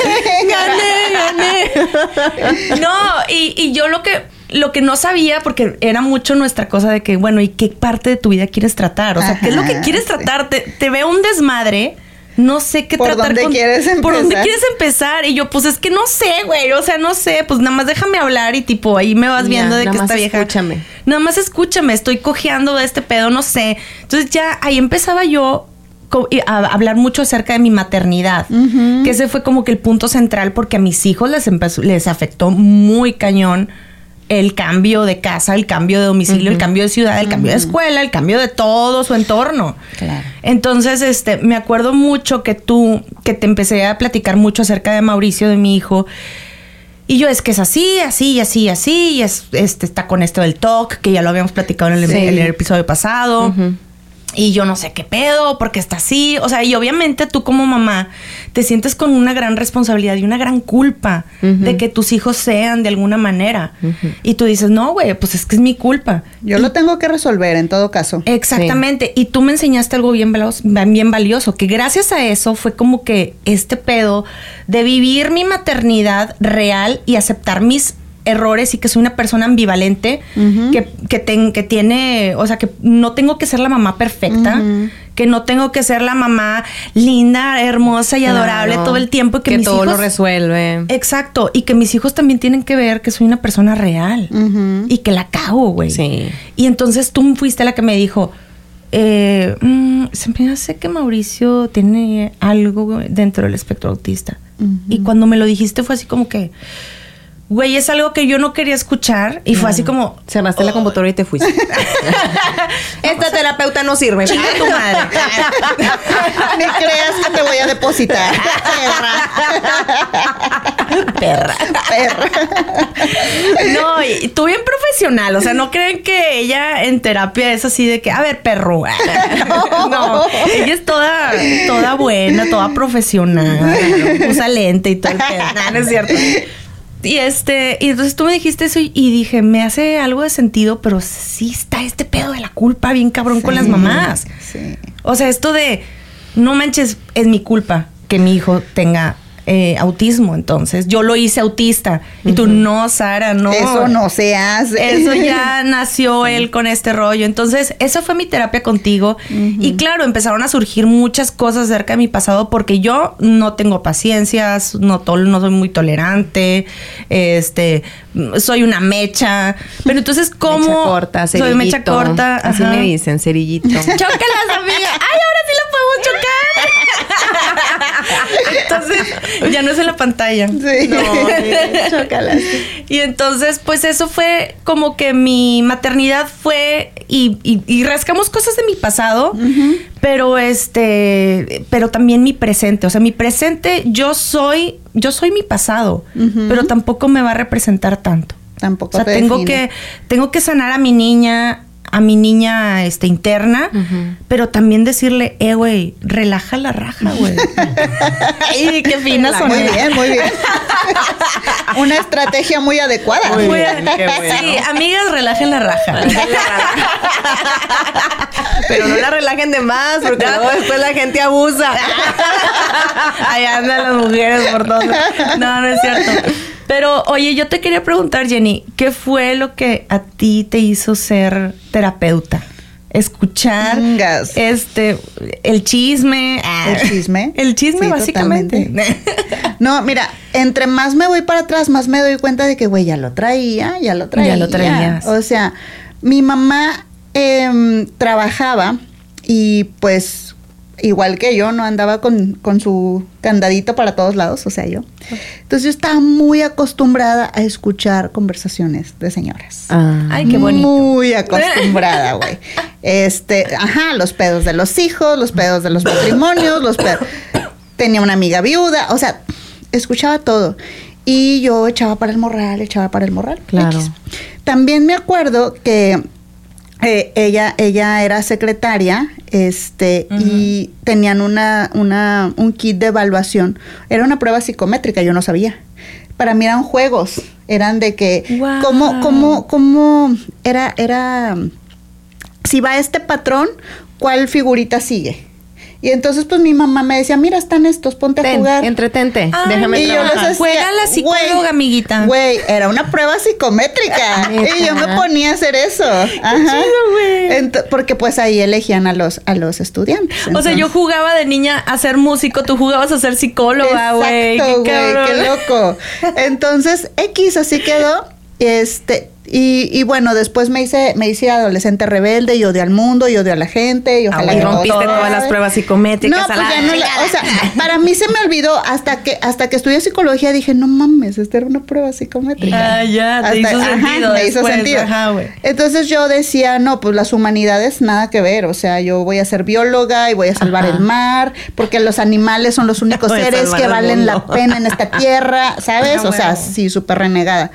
gané, gané. No, y, y yo lo que lo que no sabía, porque era mucho nuestra cosa de que, bueno, ¿y qué parte de tu vida quieres tratar? O sea, ¿qué es lo que quieres sí. tratar? Te, te veo un desmadre. No sé qué ¿Por tratar dónde con- quieres ¿Por dónde empezar? quieres empezar? Y yo, pues es que no sé, güey. O sea, no sé. Pues nada más déjame hablar y tipo, ahí me vas Ya, viendo de que esta vieja. escúchame. Nada más escúchame. Estoy cojeando de este pedo, no sé. Entonces ya ahí empezaba yo hablar mucho acerca de mi maternidad. Que ese fue como que el punto central porque a mis hijos les, empezó, les afectó muy cañón el cambio de casa, el cambio de domicilio, el cambio de ciudad, el cambio de escuela, el cambio de todo su entorno. Claro. Entonces, este, me acuerdo mucho que tú, que te empecé a platicar mucho acerca de Mauricio, de mi hijo. Y yo es que es así, así, así, así, y es, este, está con esto del TOC, que ya lo habíamos platicado en el, Sí. en el episodio pasado. Y yo no sé qué pedo, porque está así. O sea, y obviamente tú como mamá te sientes con una gran responsabilidad y una gran culpa de que tus hijos sean de alguna manera. Y tú dices, no, güey, pues es que es mi culpa. Yo lo tengo que resolver en todo caso. Exactamente. Y tú me enseñaste algo bien, bien valioso, que gracias a eso fue como que este pedo de vivir mi maternidad real y aceptar mis errores y que soy una persona ambivalente, que, que, ten- que tiene, o sea, que no tengo que ser la mamá perfecta, que no tengo que ser la mamá linda, hermosa y adorable Claro. todo el tiempo y que, que mis todo lo resuelve. Exacto, y que mis hijos también tienen que ver que soy una persona real y que la cago, güey. Sí. Y entonces tú fuiste la que me dijo, eh, mm, se me hace que Mauricio tiene algo dentro del espectro autista. Y cuando me lo dijiste fue así como que, güey, es algo que yo no quería escuchar y fue así como, Cerraste la computadora y te fuiste. Esta terapeuta no sirve. "Chinga tu madre. Ni creas que te voy a depositar. Perra. Perra. No, y tú bien profesional, o sea, no creen que ella en terapia es así de que, a ver, perro. No, ella es toda, toda buena, toda profesional, usa lente y todo el pedo. Nah, no es cierto. Y este, y entonces tú me dijiste eso y, y dije, me hace algo de sentido, pero sí está este pedo de la culpa bien cabrón con las mamás. Sí. O sea, esto de, no manches, es mi culpa que mi hijo tenga eh, autismo, entonces. Yo lo hice autista. Y tú, no, Sara, no. Eso no se hace. Eso ya nació él con este rollo. Entonces, esa fue mi terapia contigo. Y claro, empezaron a surgir muchas cosas acerca de mi pasado porque yo no tengo paciencias, no, tol- no soy muy tolerante, este, soy una mecha. Pero entonces, ¿cómo? Mecha corta, soy mecha cerillito. corta. Así ajá. me dicen, cerillito. Chócalas, amiga. Ay, ahora sí la podemos chocar. entonces, ya no es en la pantalla. Sí. No, Chócalas. Y entonces, pues eso fue como que mi maternidad fue y, y- y rascamos cosas de mi pasado, pero este, pero también mi presente. O sea, mi presente, yo soy, yo soy mi pasado, pero tampoco me va a representar tanto. Tampoco O sea, te tengo define. que, tengo que sanar a mi niña, a mi niña este, interna, pero también decirle, eh, güey, relaja la raja, güey. Ay, qué fina Muy soné. bien, muy bien. Una estrategia muy adecuada. Muy Muy bien, qué bueno. Sí, amigas, relajen la raja. Pero no la relajen de más, porque luego después la gente abusa. Ahí andan las mujeres por todos. No, no es cierto. Pero, oye, yo te quería preguntar, Jenny, ¿qué fue lo que a ti te hizo ser terapeuta? Escuchar este el chisme. ah, El chisme. El chisme, Sí, básicamente. No, mira, entre más me voy para atrás, más me doy cuenta de que, güey, ya lo traía, ya lo traía. Ya lo traías. O sea, mi mamá em, trabajaba y pues igual que yo, no andaba con, con su candadito para todos lados, o sea, yo. Entonces yo estaba muy acostumbrada a escuchar conversaciones de señoras. Ah. Ay, qué bonito. Muy acostumbrada, güey. Este, ajá, los pedos de los hijos, los pedos de los matrimonios, los pedos. Tenía una amiga viuda, o sea, escuchaba todo. Y yo echaba para el morral, echaba para el morral. Claro. X. También me acuerdo que eh, ella, ella era secretaria, este, y tenían una, una, un kit de evaluación. Era una prueba psicométrica, yo no sabía. Para mí eran juegos, eran de que, cómo, cómo, cómo, era, era, si va este patrón, ¿cuál figurita sigue? Y entonces, pues mi mamá me decía, mira, están estos, ponte a jugar. entretente. Ay, Déjame Y yo les trabajar. hacía, Juega la psicóloga, amiguita. Güey, era una prueba psicométrica. y yo me ponía a hacer eso. Ajá. chido, güey. Ent- porque pues ahí elegían a los, a los estudiantes. O sea, yo jugaba de niña a ser músico, tú jugabas a ser psicóloga, güey. Exacto, güey, qué loco. Entonces, X así quedó. Este, y, y bueno, después me hice, me hice adolescente rebelde y odio al mundo y odio a la gente y ojalá Ah, y todo rompiste todas las pruebas psicométricas No, a pues la ya no o sea, para mí se me olvidó hasta que hasta que estudié psicología dije, no mames, esta era una prueba psicométrica. Ah, ya, te Hasta- hizo ajá, sentido me hizo sentido. ajá. Entonces yo decía, no, pues las humanidades nada que ver, o sea, yo voy a ser bióloga y voy a salvar Ajá. el mar, porque los animales son los únicos seres que valen la pena en esta tierra, ¿sabes? Ah, o sea, sí, súper renegada.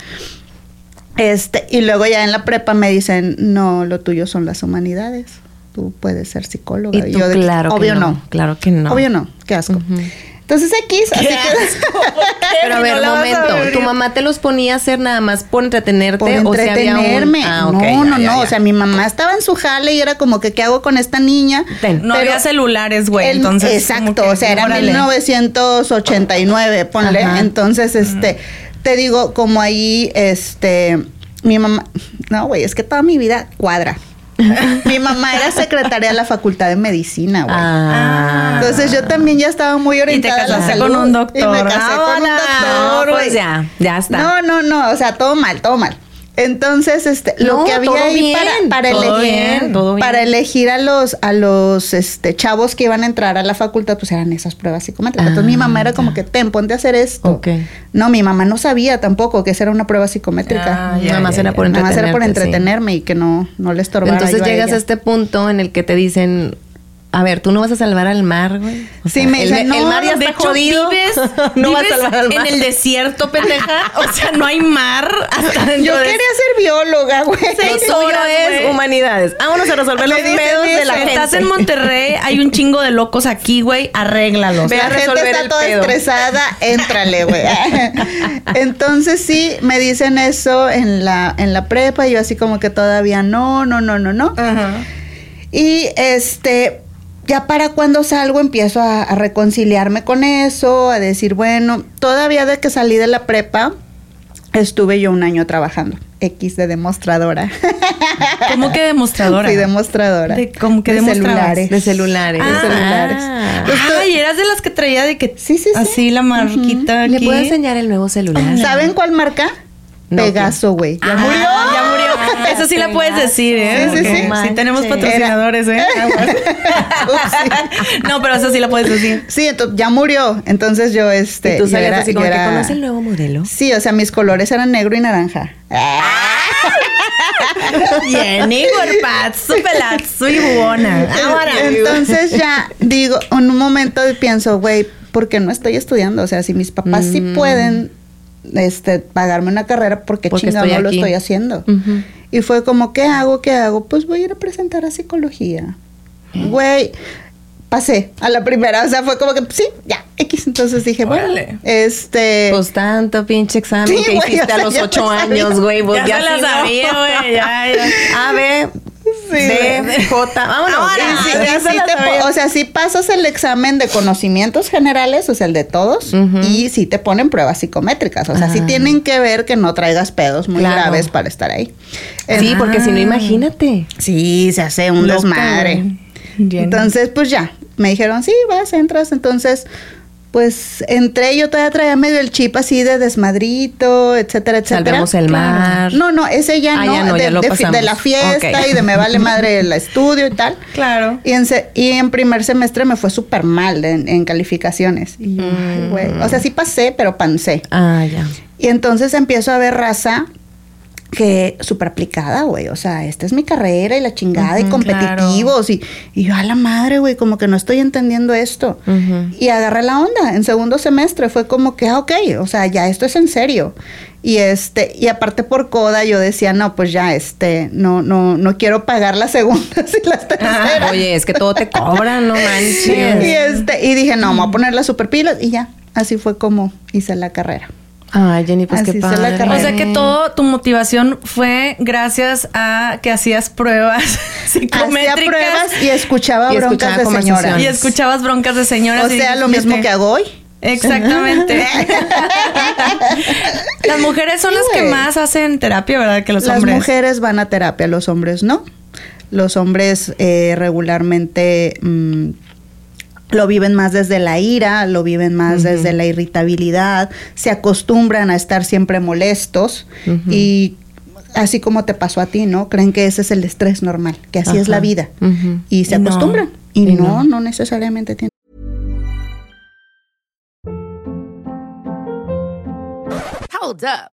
Este, y luego ya en la prepa me dicen, no, lo tuyo son las humanidades. Tú puedes ser psicóloga. Y tú, yo de que, claro que obvio no, no. claro que no. Obvio no, qué asco. Entonces X, así que Pero a ver, no a momento. ¿Tu mamá te los ponía a hacer nada más por entretenerte? por o si había un- entretenerme. Ah, no, ya, no, ya, no. ya. O sea, mi mamá estaba en su jale y era como que, ¿qué hago con esta niña? Ten. No Pero había celulares, güey. Entonces. exacto, que, o sea, era órale. 1989, ponle. Ajá. Entonces, este, te digo, como ahí, este, mi mamá, no, güey, es que toda mi vida cuadra. mi mamá era secretaria de la Facultad de Medicina, güey. Ah. Entonces yo también ya estaba muy orientada a la casaste salud. con un doctor. Y me casé con un doctor, pues ya, ya está. No, no, no, o sea, todo mal, todo mal. Entonces, este, No, lo que había ahí bien, para, para todo elegir, bien, todo bien. para elegir a los, a los este, chavos que iban a entrar a la facultad, pues eran esas pruebas psicométricas. Entonces mi Ah, mamá era como que, ten, ponte a hacer esto. No, mi mamá no sabía tampoco que esa era una prueba psicométrica. Ah, ya, Nada más ya, era por Nada más era por sí. entretenerme y que no, no le estorbara Entonces yo a llegas ella. a este punto en el que te dicen, a ver, tú no vas a salvar al mar, güey. O Sí, me el, dicen, el no, mar ya de está hecho, jodido. vives, no vas a vives salvar al mar. en el desierto, pendeja. O sea, no hay mar hasta Yo de- quería ser bióloga, güey. Tuyo horas, es humanidades. Vámonos a resolver los pedos de la gente. Estás en Monterrey, hay un chingo de locos aquí, güey. Arréglalos. Ve la a gente está el toda pedo. estresada, éntrale, güey. Entonces sí, me dicen eso en la, en la prepa, y yo así como que todavía no, no, no, no, no. Ajá. Y este, ya para cuando salgo empiezo a, a reconciliarme con eso, a decir, bueno, todavía de que salí de la prepa, estuve yo un año trabajando. X de demostradora. ¿Cómo que demostradora? Sí, demostradora. De- ¿Cómo que De celulares. De celulares. De Ah. celulares. Ay, eras de las que traía de que Sí, sí, sí. así la marquita ¿Le aquí. puedo enseñar el nuevo celular? ¿Saben cuál marca? No, Pegaso, güey. Ya Ah, murió. Eso sí la puedes decir, ¿eh? Sí, sí, sí. Sí, tenemos patrocinadores, ¿eh? no, pero eso sí la puedes decir. Sí, entonces ya murió. Entonces yo, este. y tú yo salías era- así como yo que era- conoce el nuevo modelo. Sí, o sea, mis colores eran negro y naranja. Jenny, cuerpazo, pelazo y buona. Ahora. Entonces ya digo, en un momento pienso, güey, ¿por qué no estoy estudiando? O sea, si mis papás sí pueden este, pagarme una carrera, ¿por qué Porque chingado no lo estoy haciendo? Ujú. Y fue como, ¿qué hago? ¿Qué hago? Pues voy a ir a presentar a psicología. Güey, pasé a la primera. O sea, fue como que, sí, ya, X. Entonces dije, Órale. bueno, este... Pues tanto pinche examen Sí, que güey, hiciste o sea, a los ya ocho años, güey. Pues Ya se la sabía, güey. Ya, ya. A, B, B, güey. J. Vámonos. Ahora, sí, sí te o sea, sí pasas el examen de conocimientos generales, o sea, el de todos, y sí te ponen pruebas psicométricas. O sea, sí Ah. tienen que ver que no traigas pedos muy Claro. graves para estar ahí. Sí, porque si no, Ah. imagínate. Sí, se hace un Loca, desmadre. Entonces, pues ya, me dijeron, sí, vas, entras. Entonces, pues entré, yo todavía traía medio el chip así de desmadrito, etcétera, etcétera. Salvemos el mar. No, no, ese ya Ah, no, ya no, de, ya lo de fi- de pasamos. la fiesta y de me vale madre el estudio y tal. Claro. Y en, se- y en primer semestre me fue súper mal en, en calificaciones. Y yo, ay, güey. O sea, sí pasé, pero pancé. Ah, ya. Y entonces empiezo a ver raza que súper aplicada, güey. O sea, esta es mi carrera y la chingada y competitivos. Y, y yo a la madre, güey, como que no estoy entendiendo esto. Y agarré la onda. En segundo semestre fue como que, ah, ok, o sea, ya esto es en serio. Y este, y aparte por coda yo decía, no, pues ya, este, no, no, no quiero pagar las segundas y las terceras. Ah, Oye, es que todo te cobran, no Y manches. este, y dije, no, me voy a poner las super pilas y ya. Así fue como hice la carrera. Ay, Jenny, pues Así qué se la padre. O sea que todo tu motivación fue gracias a que hacías pruebas Hacía psicométricas pruebas y escuchaba Y broncas escuchaba de conversaciones. señora. y escuchabas broncas de señoras. O y sea, lo dijiste- mismo que hago hoy. Exactamente. Las mujeres son Sí, las que más hacen terapia, ¿verdad? Que los Las hombres. mujeres van a terapia, los hombres no. Los hombres eh, regularmente mm, lo viven más desde la ira, lo viven más desde la irritabilidad, se acostumbran a estar siempre molestos y así como te pasó a ti, ¿no? Creen que ese es el estrés normal, que así es la vida y se Y no. acostumbran. Y, Y no, no. no necesariamente tiene. Hold up.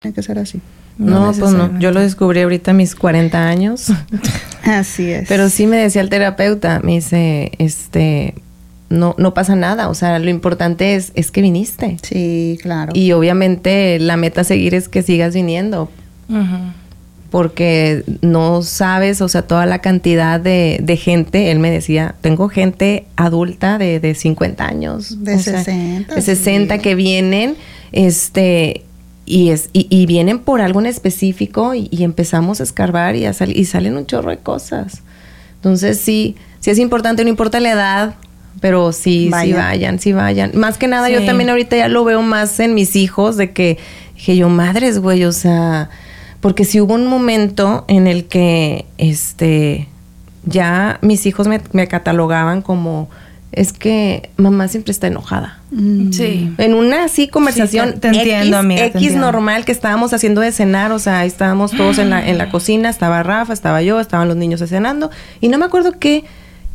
Tiene que ser así. No, pues no. Yo lo descubrí ahorita a mis 40 años. Así es. Pero sí me decía el terapeuta, me dice, este, no, no pasa nada. O sea, lo importante es, es que viniste. Sí, claro. Y obviamente la meta a seguir es que sigas viniendo. Porque no sabes, o sea, toda la cantidad de, de gente, él me decía, tengo gente adulta de, de 50 años. De o sea, 60, De 60 sí. que vienen, este, y, es, y, y vienen por algo en específico y, y empezamos a escarbar y, a sal- y salen un chorro de cosas. Entonces sí, sí es importante, no importa la edad, pero sí, sí Vayan. vayan, sí vayan. Más que nada, yo también ahorita ya lo veo más en mis hijos, de que dije yo, madres, güey, o sea, porque sí hubo un momento en el que, este, ya mis hijos me, me catalogaban como, es que mamá siempre está enojada. Sí. En una así conversación Sí, te- te entiendo, X, amiga, te X entiendo. normal que estábamos haciendo de cenar, o sea, ahí estábamos todos en la, en la cocina, estaba Rafa, estaba yo, estaban los niños cenando, y no me acuerdo qué,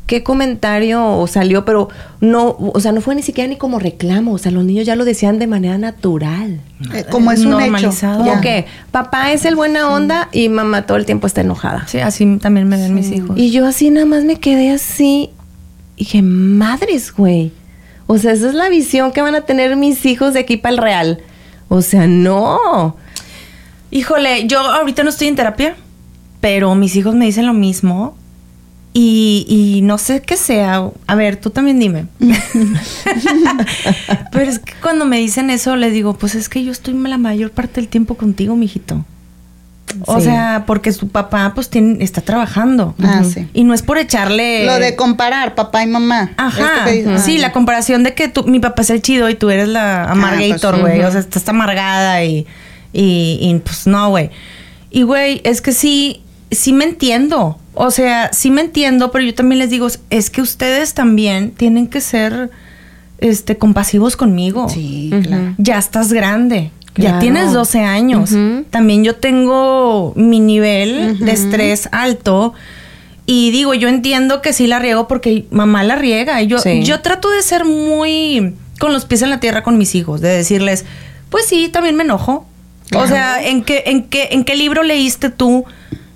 qué comentario o salió, pero no, o sea, no fue ni siquiera ni como reclamo, o sea, los niños ya lo decían de manera natural. Eh, como es un hecho. Como que papá es el buena onda y mamá todo el tiempo está enojada. Sí, así también me ven mis hijos. Y yo así nada más me quedé así y dije, madres, güey. O sea, esa es la visión que van a tener mis hijos de aquí para el real. O sea, no. Híjole, yo ahorita no estoy en terapia, pero mis hijos me dicen lo mismo. Y, y no sé qué sea. A ver, tú también dime. pero es que cuando me dicen eso, les digo, pues es que yo estoy la mayor parte del tiempo contigo, mijito. O Sí. sea, porque su papá pues tiene, está trabajando. Ah, sí. Y no es por echarle... Lo de comparar papá y mamá. Ajá. Que. Sí, Ah, la comparación de que tú, mi papá es el chido y tú eres la amargator, pues, güey. O sea, estás amargada y, y, y, pues no, güey. Y, güey, es que sí, sí me entiendo. O sea, sí me entiendo, pero yo también les digo, es que ustedes también tienen que ser este compasivos conmigo. Sí, claro. Ya estás grande. Ya tienes 12 años. También yo tengo mi nivel de estrés alto. Y digo, yo entiendo que sí la riego porque mamá la riega. Y yo, Sí. yo trato de ser muy con los pies en la tierra con mis hijos, de decirles, pues sí, también me enojo. O sea, ¿en qué, en, qué, ¿en qué libro leíste tú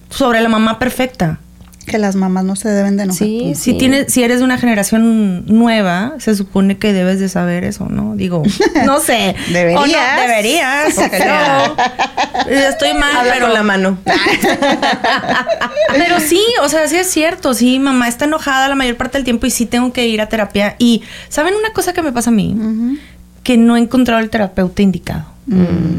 sobre la mamá perfecta? Que las mamás no se deben de enojar. Sí, Si, tienes, si eres de una generación nueva, se supone que debes de saber eso, ¿no? Digo, no sé. Deberías. O no, deberías. Pero estoy mal, Habla pero con la mano. pero sí, o sea, sí es cierto. Sí, mamá está enojada la mayor parte del tiempo y sí tengo que ir a terapia. Y, ¿saben una cosa que me pasa a mí? Que no he encontrado el terapeuta indicado.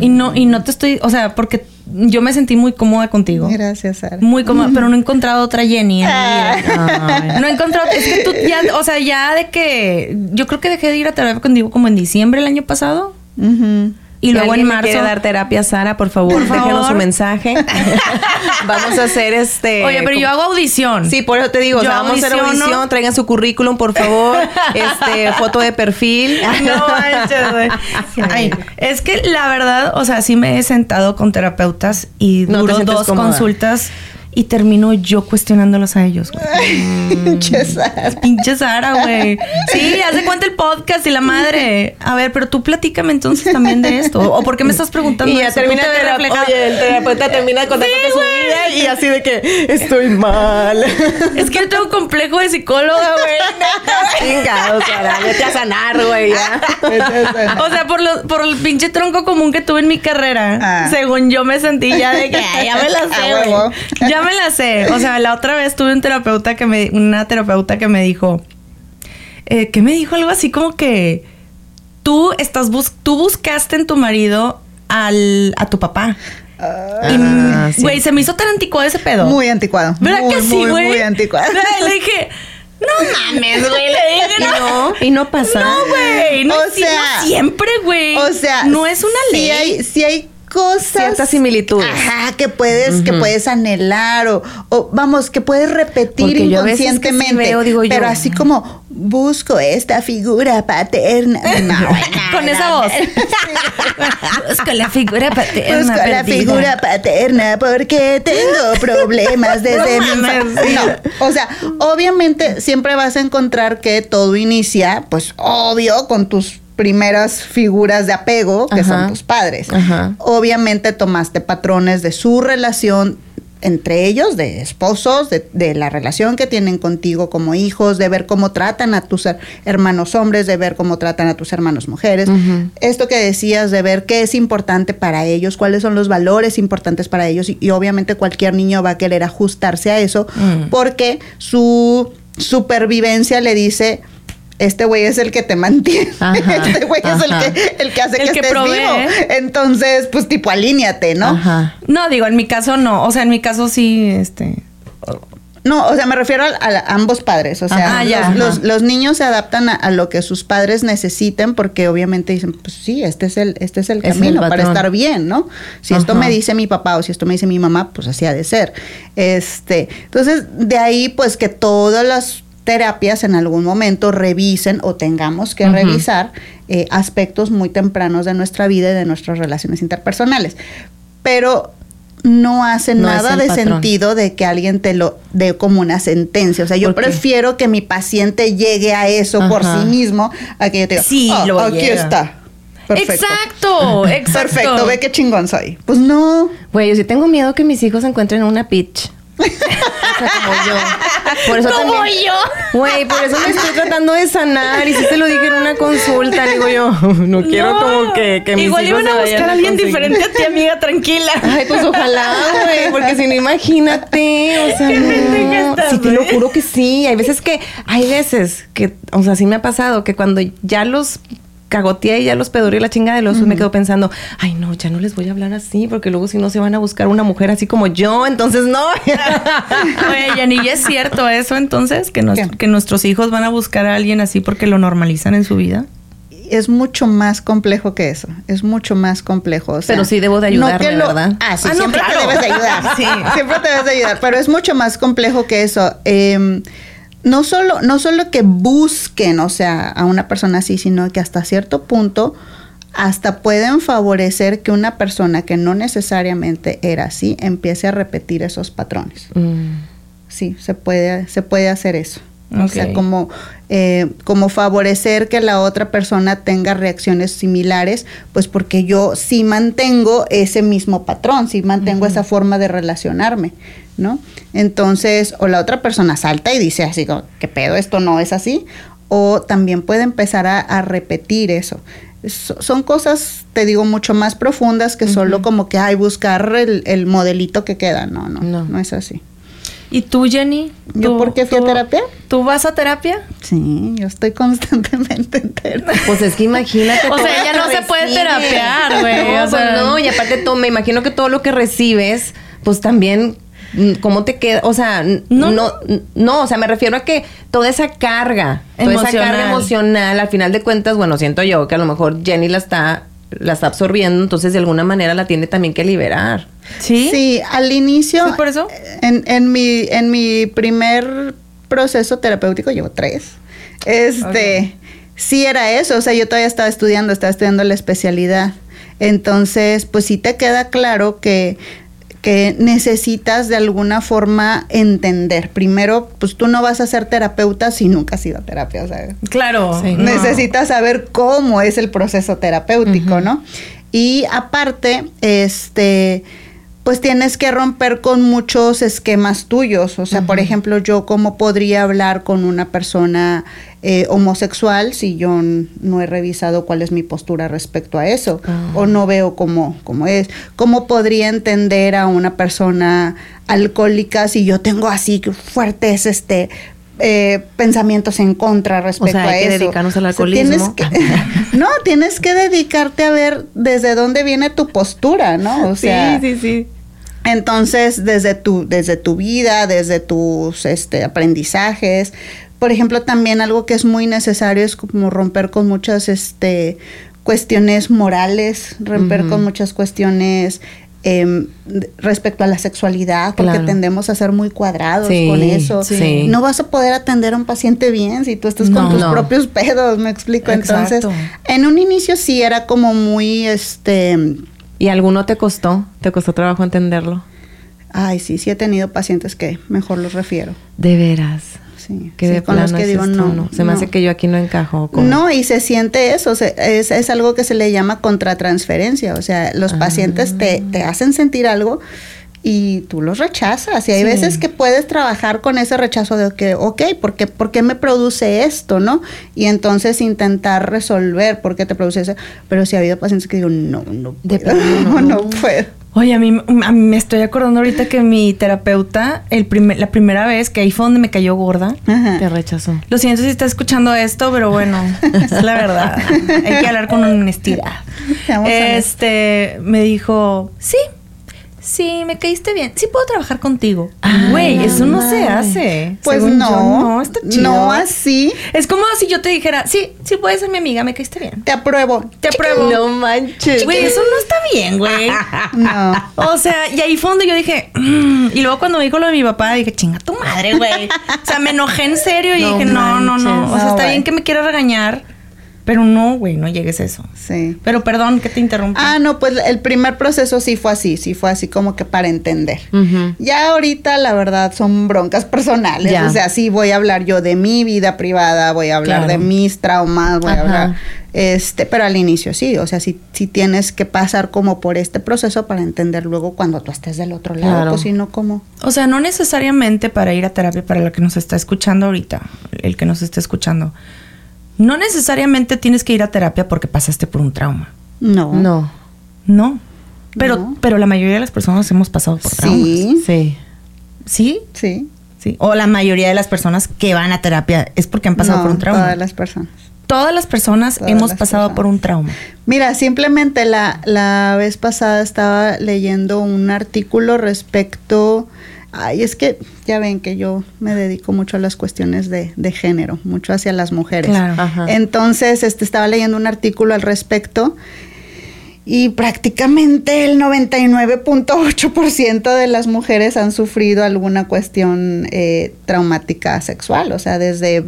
Y no, y no te estoy, o sea, porque yo me sentí muy cómoda contigo. Gracias, Sara. Muy cómoda, pero no he encontrado otra Jenny en Ah. No he encontrado, es que tú ya, o sea, ya de que, yo creo que dejé de ir a terapia contigo como en diciembre del año pasado. Ujú. Y Si luego en marzo. quiere dar terapia, Sara, por favor, Por favor. déjenos su mensaje. Vamos a hacer este. Oye, pero yo hago audición. Sí, por eso te digo, o sea, vamos a hacer audición, traigan su currículum, por favor, este, foto de perfil. No manches, güey. Ay, es que la verdad, o sea, sí me he sentado con terapeutas y No duro dos cómoda. consultas y termino yo cuestionándolos a ellos, güey. Pinche Sara. Pinche Sara, güey. Sí, haz de cuenta el podcast y la madre. A ver, pero tú platícame entonces también de esto. ¿O por qué me estás preguntando Y ya eso? termina ¿Tú el te? Oye, el terapeuta termina contándote Sí, su vida y así de que estoy mal. Es que yo tengo complejo de psicóloga, güey. Chingado, Sara, vete a sanar, güey. O sea, por, lo- por el pinche tronco común que tuve en mi carrera, Ah. según yo me sentí ya de que "Ay, ya me la sé, güey. Ya me la sé. O sea, la otra vez tuve un terapeuta que me, una terapeuta que me dijo, eh, que me dijo algo así como que tú estás bus tú buscaste en tu marido al, a tu papá. Y, Ah, sí. güey, se me hizo tan anticuado ese pedo. Muy anticuado. ¿Verdad muy, que sí, muy, güey? Muy anticuado. Le dije, no mames, güey. Le dije, Y no, y no pasa. no, güey. No, O no sea, siempre, güey. O sea, no es una sí ley. Hay, sí hay cosas. Ciertas similitudes. Ajá, que puedes, que puedes anhelar o, o, vamos, que puedes repetir Porque yo a veces que sí inconscientemente. veo, digo yo, pero así como busco esta figura paterna. No, no, Con esa voz. Busco la figura paterna. Busco la figura paterna porque tengo problemas desde mi. No, o sea, obviamente siempre vas a encontrar que todo inicia, pues obvio, con tus primeras figuras de apego, que Ajá. son tus padres. Ajá. Obviamente tomaste patrones de su relación entre ellos, de esposos, de, de la relación que tienen contigo como hijos, de ver cómo tratan a tus her- hermanos hombres, de ver cómo tratan a tus hermanos mujeres. Esto que decías de ver qué es importante para ellos, cuáles son los valores importantes para ellos y, y obviamente cualquier niño va a querer ajustarse a eso Mm. porque su supervivencia le dice este güey es el que te mantiene. Ajá, este güey es el que, el que hace El que, que estés provee. vivo. Entonces, pues tipo, alíñate, ¿no? Ajá. No, digo, en mi caso no. O sea, en mi caso sí, este. No, o sea, me refiero a, a ambos padres. O sea, Ajá, los, ya, los- ajá. los niños se adaptan a, a lo que sus padres necesiten porque obviamente dicen, pues sí, este es el, este es el Es el camino para estar bien, ¿no? Si esto me dice mi papá o si esto me dice mi mamá, pues así ha de ser. Este, entonces, de ahí, pues que todas las terapias en algún momento revisen o tengamos que revisar eh, aspectos muy tempranos de nuestra vida y de nuestras relaciones interpersonales. Pero no hace No nada de patrón. sentido de que alguien te lo dé como una sentencia. O sea, yo prefiero que mi paciente llegue a eso por sí mismo a que yo te diga, Sí, "Ah, lo aquí llega". está. Perfecto. Exacto, exacto. Perfecto, ve qué chingón soy. Pues no. Güey, yo sí tengo miedo que mis hijos encuentren una pitch. Como yo. Por eso Como también- yo. Güey, por eso me estoy tratando de sanar. Y sí se lo dije en una consulta. Digo yo, no quiero No. como que, que mis Igual hijos iban a buscar a alguien diferente a ti, amiga, tranquila. Ay, pues ojalá, güey, porque si no, imagínate, o sea, no. estás, Sí, te lo juro que sí. Hay veces que, hay veces que, o sea, sí me ha pasado que cuando ya los cagoteé y ya los pedoré la chingada de los me quedo pensando, ay, no, ya no les voy a hablar así, porque luego si no se van a buscar una mujer así como yo, entonces no. Oye, Yanni, ¿y es cierto eso entonces? Que, que nuestros hijos van a buscar a alguien así porque lo normalizan en su vida. Es mucho más complejo que eso. Es mucho más complejo. o sea, Pero sí debo de no ayudarme, lo- ¿verdad? Ah, sí, Ah, no, siempre claro. te debes de ayudar. Sí. Siempre te debes de ayudar. Pero es mucho más complejo que eso. Eh, no solo, no solo que busquen, o sea, a una persona así, sino que hasta cierto punto hasta pueden favorecer que una persona que no necesariamente era así empiece a repetir esos patrones. Mm. Sí, se puede, se puede hacer eso. O sea, como, eh, como favorecer que la otra persona tenga reacciones similares, pues porque yo sí mantengo ese mismo patrón, sí mantengo esa forma de relacionarme, ¿no? Entonces, o la otra persona salta y dice así, como, ¿qué pedo? Esto no es así. O también puede empezar a, a repetir eso. So- son cosas, te digo, mucho más profundas que solo como que, ay, buscar el, el modelito que queda. No, no, No. no, es así. ¿Y tú, Jenny? ¿Yo ¿Tú- por qué fui a terapia? ¿Tú vas a terapia? Sí, yo estoy constantemente en terapia. Pues es que imagínate. O sea, que no se puede terapear, güey, No, o sea. pues no, y aparte todo, me imagino que todo lo que recibes, pues también, ¿cómo te queda? O sea, No. no, no, o sea, me refiero a que toda esa carga, toda esa Emocional. carga emocional, al final de cuentas, bueno, siento yo que a lo mejor Jenny la está, la está absorbiendo, entonces de alguna manera la tiene también que liberar. ¿Sí? Sí, al inicio. ¿Sí, por eso? En, en mi, en mi primer proceso terapéutico, llevo tres. Este, sí era eso. O sea, yo todavía estaba estudiando, estaba estudiando la especialidad. Entonces, pues sí te queda claro que que necesitas de alguna forma entender. Primero, pues tú no vas a ser terapeuta si nunca has ido a terapia, o sea, Claro. Sí. no. necesitas saber cómo es el proceso terapéutico, ¿no? Y aparte, este, pues tienes que romper con muchos esquemas tuyos. O sea, por ejemplo, yo cómo podría hablar con una persona eh, homosexual si yo no he revisado cuál es mi postura respecto a eso o no veo cómo, cómo es. ¿Cómo podría entender a una persona alcohólica si yo tengo así fuertes, este, eh, pensamientos en contra respecto sea, hay a que eso. dedicarnos al O sea, alcoholismo. tienes que- no, tienes que dedicarte a ver desde dónde viene tu postura, ¿no? O sea, sí, sí. Entonces, desde tu, desde tu vida, desde tus este, aprendizajes. Por ejemplo, también algo que es muy necesario es como romper con muchas este, cuestiones morales, romper con muchas cuestiones em, respecto a la sexualidad, porque Claro. tendemos a ser muy cuadrados Sí, con eso. sí. No vas a poder atender a un paciente bien si tú estás No. con tus No. propios pedos, me explico. Entonces, Exacto. en un inicio sí era como muy, este, ¿Y alguno te costó? ¿Te costó trabajo entenderlo? ay, sí, sí he tenido pacientes que mejor los refiero. De veras. Sí, Que sí, de con los plano que digo no. Se me hace que yo aquí no encajo. No, y se siente eso, se- es, es algo que se le llama contratransferencia, o sea, los Ah. pacientes te, te hacen sentir algo y tú los rechazas. Y hay veces que puedes trabajar con ese rechazo de que, ok, ¿por qué, ¿por qué me produce esto, no? Y entonces intentar resolver por qué te produce eso. Pero si ha habido pacientes que digo, no, no De puedo, plano, no, no. no puedo. Oye, a mí, a mí me estoy acordando ahorita que mi terapeuta, el primer, la primera vez que ahí fue donde me cayó gorda. Ajá. Te rechazó. Lo siento si está escuchando esto, pero bueno, es la verdad. Hay que hablar con honestidad. Este, me dijo, sí, sí, me caíste bien. Sí puedo trabajar contigo. Ah, Güey, eso no se hace. Pues Según no, yo, no, está chido. no así. Es como si yo te dijera, sí, sí puedes ser mi amiga, me caíste bien. Te apruebo. Te apruebo. No manches. Güey, eso no está bien, güey. No. O sea, y ahí fue donde yo dije, mm, y luego cuando me dijo lo de mi papá, dije, chinga tu madre, güey. O sea, me enojé en serio y No dije, no, no, no. O sea, está bien que me quieras regañar, pero no, güey, no llegues a eso. Sí. Pero perdón que te interrumpa. Ah, no, pues el primer proceso sí fue así, sí fue así como que para entender. Ujú. Ya ahorita la verdad son broncas personales, Ya. o sea, sí voy a hablar yo de mi vida privada, voy a hablar Claro. de mis traumas, voy Ajá. a hablar, este, pero al inicio sí, o sea, sí, sí tienes que pasar como por este proceso para entender luego cuando tú estés del otro lado, Claro. pues si no, como... O sea, no necesariamente para ir a terapia, para la que nos está escuchando ahorita, el que nos está escuchando. No necesariamente tienes que ir a terapia porque pasaste por un trauma. No. No. No. Pero, No. pero la mayoría de las personas hemos pasado por traumas. Sí, Sí. ¿Sí? sí. Sí. O la mayoría de las personas que van a terapia es porque han pasado No, por un trauma. Todas las personas. Todas las personas Todas hemos las pasado personas. por un trauma. Mira, simplemente la, la vez pasada estaba leyendo un artículo respecto... Ay, es que ya ven que yo me dedico mucho a las cuestiones de, de género, mucho hacia las mujeres. Claro. Entonces, este, estaba leyendo un artículo al respecto y prácticamente el 99.8% de las mujeres han sufrido alguna cuestión eh, traumática sexual, o sea, desde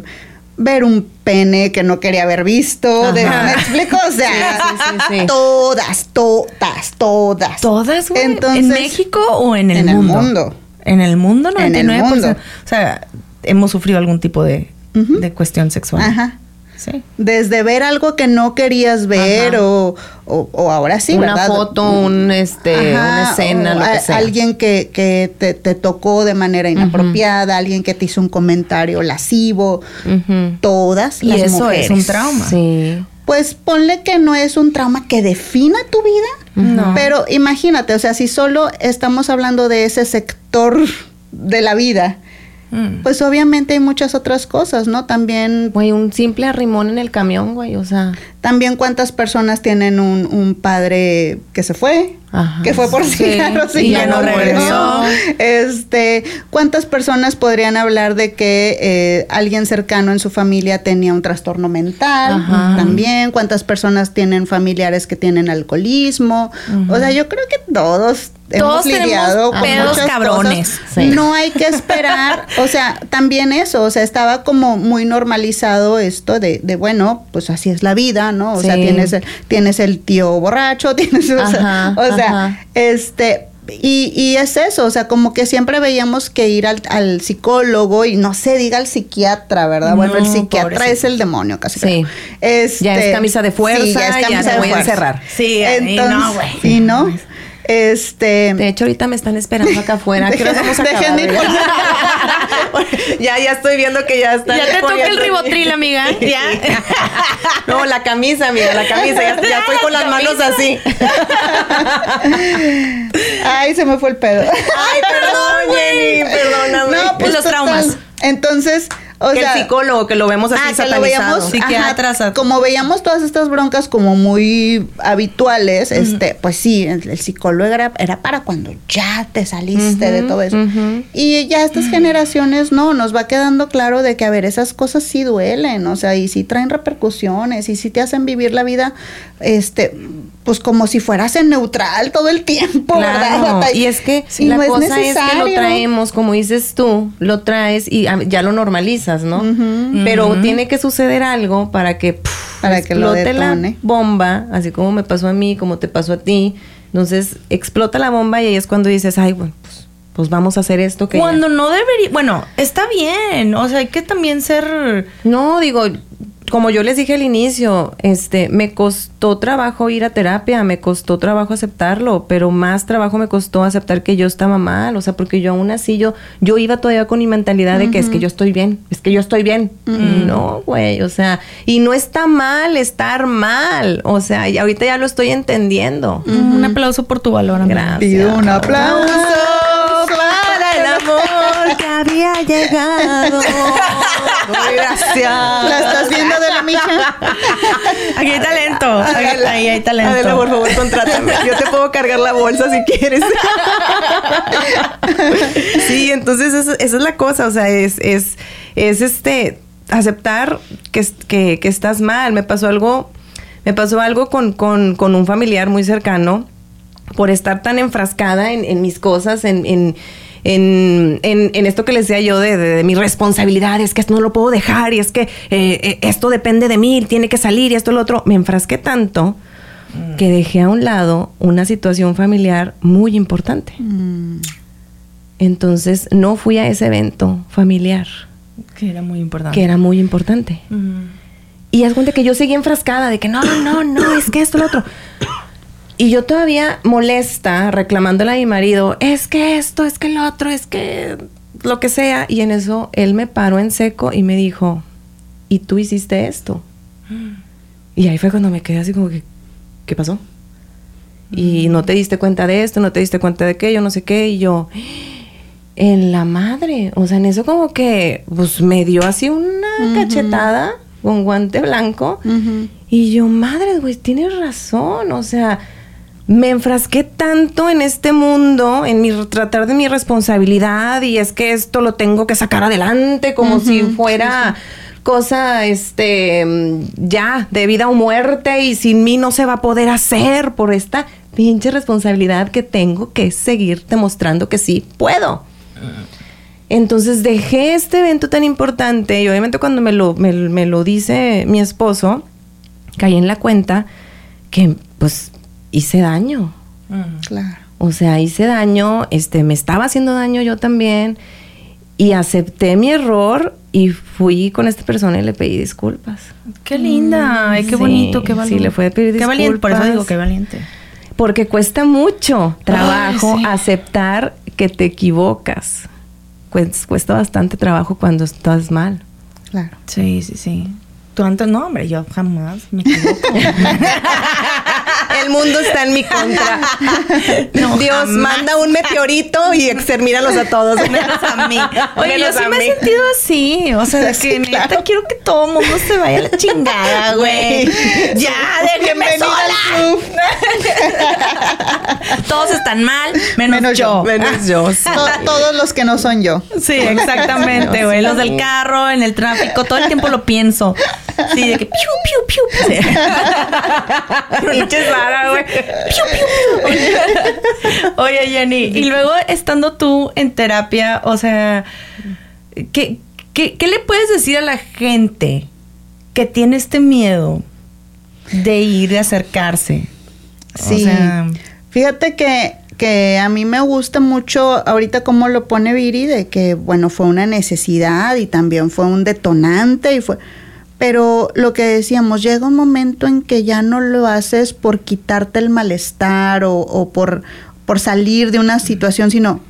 ver un pene que no quería haber visto, de-. ¿me explico? O sea, Sí, sí, sí, sí. todas, todas, todas. ¿Todas, güey? Entonces- ¿En México o en el En el mundo? En el mundo, 99%. En el mundo. O sea, hemos sufrido algún tipo de, de cuestión sexual. Ajá. Sí. Desde ver algo que no querías ver o, o, o ahora sí, una ¿verdad? foto, un este, Ajá, una escena, o lo que sea. Alguien que, que te, te tocó de manera inapropiada, alguien que te hizo un comentario lascivo, Ujú. todas Y las eso mujeres. es un trauma. Sí. Pues ponle que no es un trauma que defina tu vida, No. pero imagínate, o sea, si solo estamos hablando de ese sector de la vida, Mm. pues obviamente hay muchas otras cosas, ¿no? También Güey, un simple arrimón en el camión, güey, o sea. También cuántas personas tienen un, un padre que se fue, Ajá. que fue por Sí, cigarros y ya no regresó. Este, cuántas personas podrían hablar de que eh, alguien cercano en su familia tenía un trastorno mental, Ajá. también cuántas personas tienen familiares que tienen alcoholismo, o sea, yo creo que todos Todos hemos tenemos lidiado con pedos muchas cabrones. cosas. Sí. No hay que esperar, o sea, también eso, o sea, estaba como muy normalizado esto de, de bueno, pues así es la vida, ¿no? O sea, tienes el, tienes el tío borracho, tienes, o sea, o este, y, y es eso, o sea, como que siempre veíamos que ir al, al psicólogo y no se diga al psiquiatra, ¿verdad? bueno, el psiquiatra pobrecito. es el demonio casi. Sí. Este, Ya es camisa de fuerza, sí, ya es ya camisa de voy a fuerza. encerrar. Sí, y no, güey. Y no, este... De hecho, ahorita me están esperando acá afuera. ¿A qué vamos a Dejen de ir ya, ya estoy viendo que ya está. Ya te toca el ribotril, amiga. Ya. No, la camisa, amiga, la camisa. Ya, ya estoy con las manos así. Ay, se me fue el pedo. Ay, perdón, Jenny, perdóname. No, pues Los total. traumas. Entonces, o que sea, el psicólogo, que lo vemos así Ah, que lo satanizado. veíamos, Psiquiatras, ajá, como veíamos todas estas broncas como muy habituales, este, pues sí, el, el psicólogo era, era para cuando ya te saliste de todo eso. Y ya estas generaciones no, nos va quedando claro de que a ver, esas cosas sí duelen, o sea, y sí traen repercusiones, y sí te hacen vivir la vida, este, pues como si fueras en neutral todo el tiempo, Claro, ¿verdad? y es que Sí, la no cosa es, que lo traemos, como dices tú, lo traes y ya lo normalizas, ¿no? Pero tiene que suceder algo para que, pff, Para que lo explote la detone. bomba, así como me pasó a mí, como te pasó a ti. Entonces explota la bomba y ahí es cuando dices, ay, bueno, pues, pues vamos a hacer esto que ya". Cuando no debería. Bueno, está bien. O sea, hay que también ser. No, digo, como yo les dije al inicio, este, me costó trabajo ir a terapia, me costó trabajo aceptarlo, pero más trabajo me costó aceptar que yo estaba mal, o sea, porque yo aún así yo, yo iba todavía con mi mentalidad de que es que yo estoy bien, es que yo estoy bien. No, güey, o sea, y no está mal estar mal, o sea, y ahorita ya lo estoy entendiendo. Un aplauso por tu valor, amiga. Gracias. Pido un aplauso. para el amor que había llegado. Gracias. ¿La estás viendo de la mija? Aquí hay talento. Ahí, ahí hay talento. Adela, por favor, contrátame. Yo te puedo cargar la bolsa si quieres. sí, entonces esa es la cosa. O sea, es, es, es este aceptar que, es- que, que estás mal. Me pasó algo, me pasó algo con, con, con un familiar muy cercano por estar tan enfrascada en, en mis cosas, en, en, en, en- en esto que les decía yo de, de- de mi responsabilidad, es que esto no lo puedo dejar y es que eh, eh, esto depende de mí, tiene que salir y esto y lo otro. Me enfrasqué tanto que dejé a un lado una situación familiar muy importante. Entonces no fui a ese evento familiar, Que era muy importante. que era muy importante. Mm. Y haz cuenta que yo seguí enfrascada de que no, no, no, es que esto, lo otro. Y yo todavía molesta, reclamándole a mi marido, es que esto, es que lo otro, es que lo que sea. Y en eso él me paró en seco y me dijo, ¿y tú hiciste esto? Y ahí fue cuando me quedé así como que, ¿qué pasó? Y no te diste cuenta de esto, no te diste cuenta de aquello, no sé qué. Y yo, en la madre. O sea, en eso como que, pues me dio así una cachetada con guante blanco. Y yo, madre, güey, tienes razón. O sea, me enfrasqué tanto en este mundo, en mi tratar de mi responsabilidad, y es que esto lo tengo que sacar adelante como si fuera cosa, este, ya, de vida o muerte, y sin mí no se va a poder hacer por esta pinche responsabilidad que tengo que seguir demostrando que sí puedo. Entonces dejé este evento tan importante y obviamente cuando me lo, me, me lo dice mi esposo, caí en la cuenta que pues hice daño. Claro. O sea, hice daño, este, me estaba haciendo daño yo también y acepté mi error y fui con esta persona y le pedí disculpas. Qué linda. Ay, qué Sí, bonito, qué sí, valiente. le fue a pedir Qué valiente, por eso disculpas. digo, qué valiente. Porque cuesta mucho trabajo Ay, sí. aceptar que te equivocas. Cues- Cuesta bastante trabajo cuando estás mal. Claro. Sí, sí, sí. Tú antes, no, hombre, yo jamás me equivoco. El mundo está en mi contra. No, Dios jamás. manda un meteorito y extermínalos a todos. Menos a mí. Oye, Menos yo sí me mí. he sentido así. O sea, de que neta quiero que todo el mundo se vaya a la chingada, güey. Ya, déjenme sola. Todos están mal, menos, Menos yo. yo. Menos yo. sí. To- todos los que no son yo. Sí, exactamente, güey. Los del carro, en el tráfico, todo el tiempo lo pienso. Sí, de que piu, piu, piu. Sí. Güey. Oye, Jenny, y luego estando tú en terapia, o sea, ¿qué, qué, qué le puedes decir a la gente que tiene este miedo de ir, de acercarse? Sí. O sea, Fíjate que, que a mí me gusta mucho ahorita cómo lo pone Viri, de que, bueno, fue una necesidad y también fue un detonante y fue... Pero lo que decíamos, llega un momento en que ya no lo haces por quitarte el malestar o, o por, por salir de una situación, sino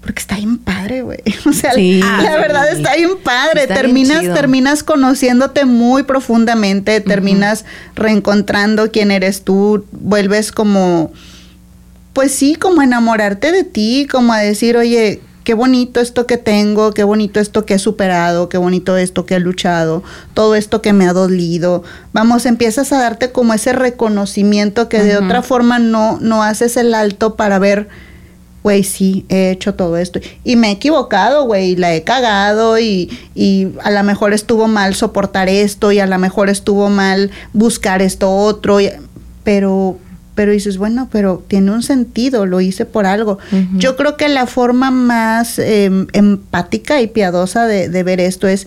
porque está bien padre, güey. O sea, Sí. la verdad está bien padre. Está terminas, terminas conociéndote muy profundamente, terminas reencontrando quién eres tú, vuelves como, pues sí, como a enamorarte de ti, como a decir, oye, qué bonito esto que tengo, qué bonito esto que he superado, qué bonito esto que he luchado, todo esto que me ha dolido. Vamos, empiezas a darte como ese reconocimiento que de otra forma no, no haces el alto para ver, güey, sí, he hecho todo esto. Y me he equivocado, güey, la he cagado y, y a lo mejor estuvo mal soportar esto y a lo mejor estuvo mal buscar esto otro, y- pero pero dices, bueno, pero tiene un sentido, lo hice por algo. Yo creo que la forma más em, empática y piadosa de, de ver esto es,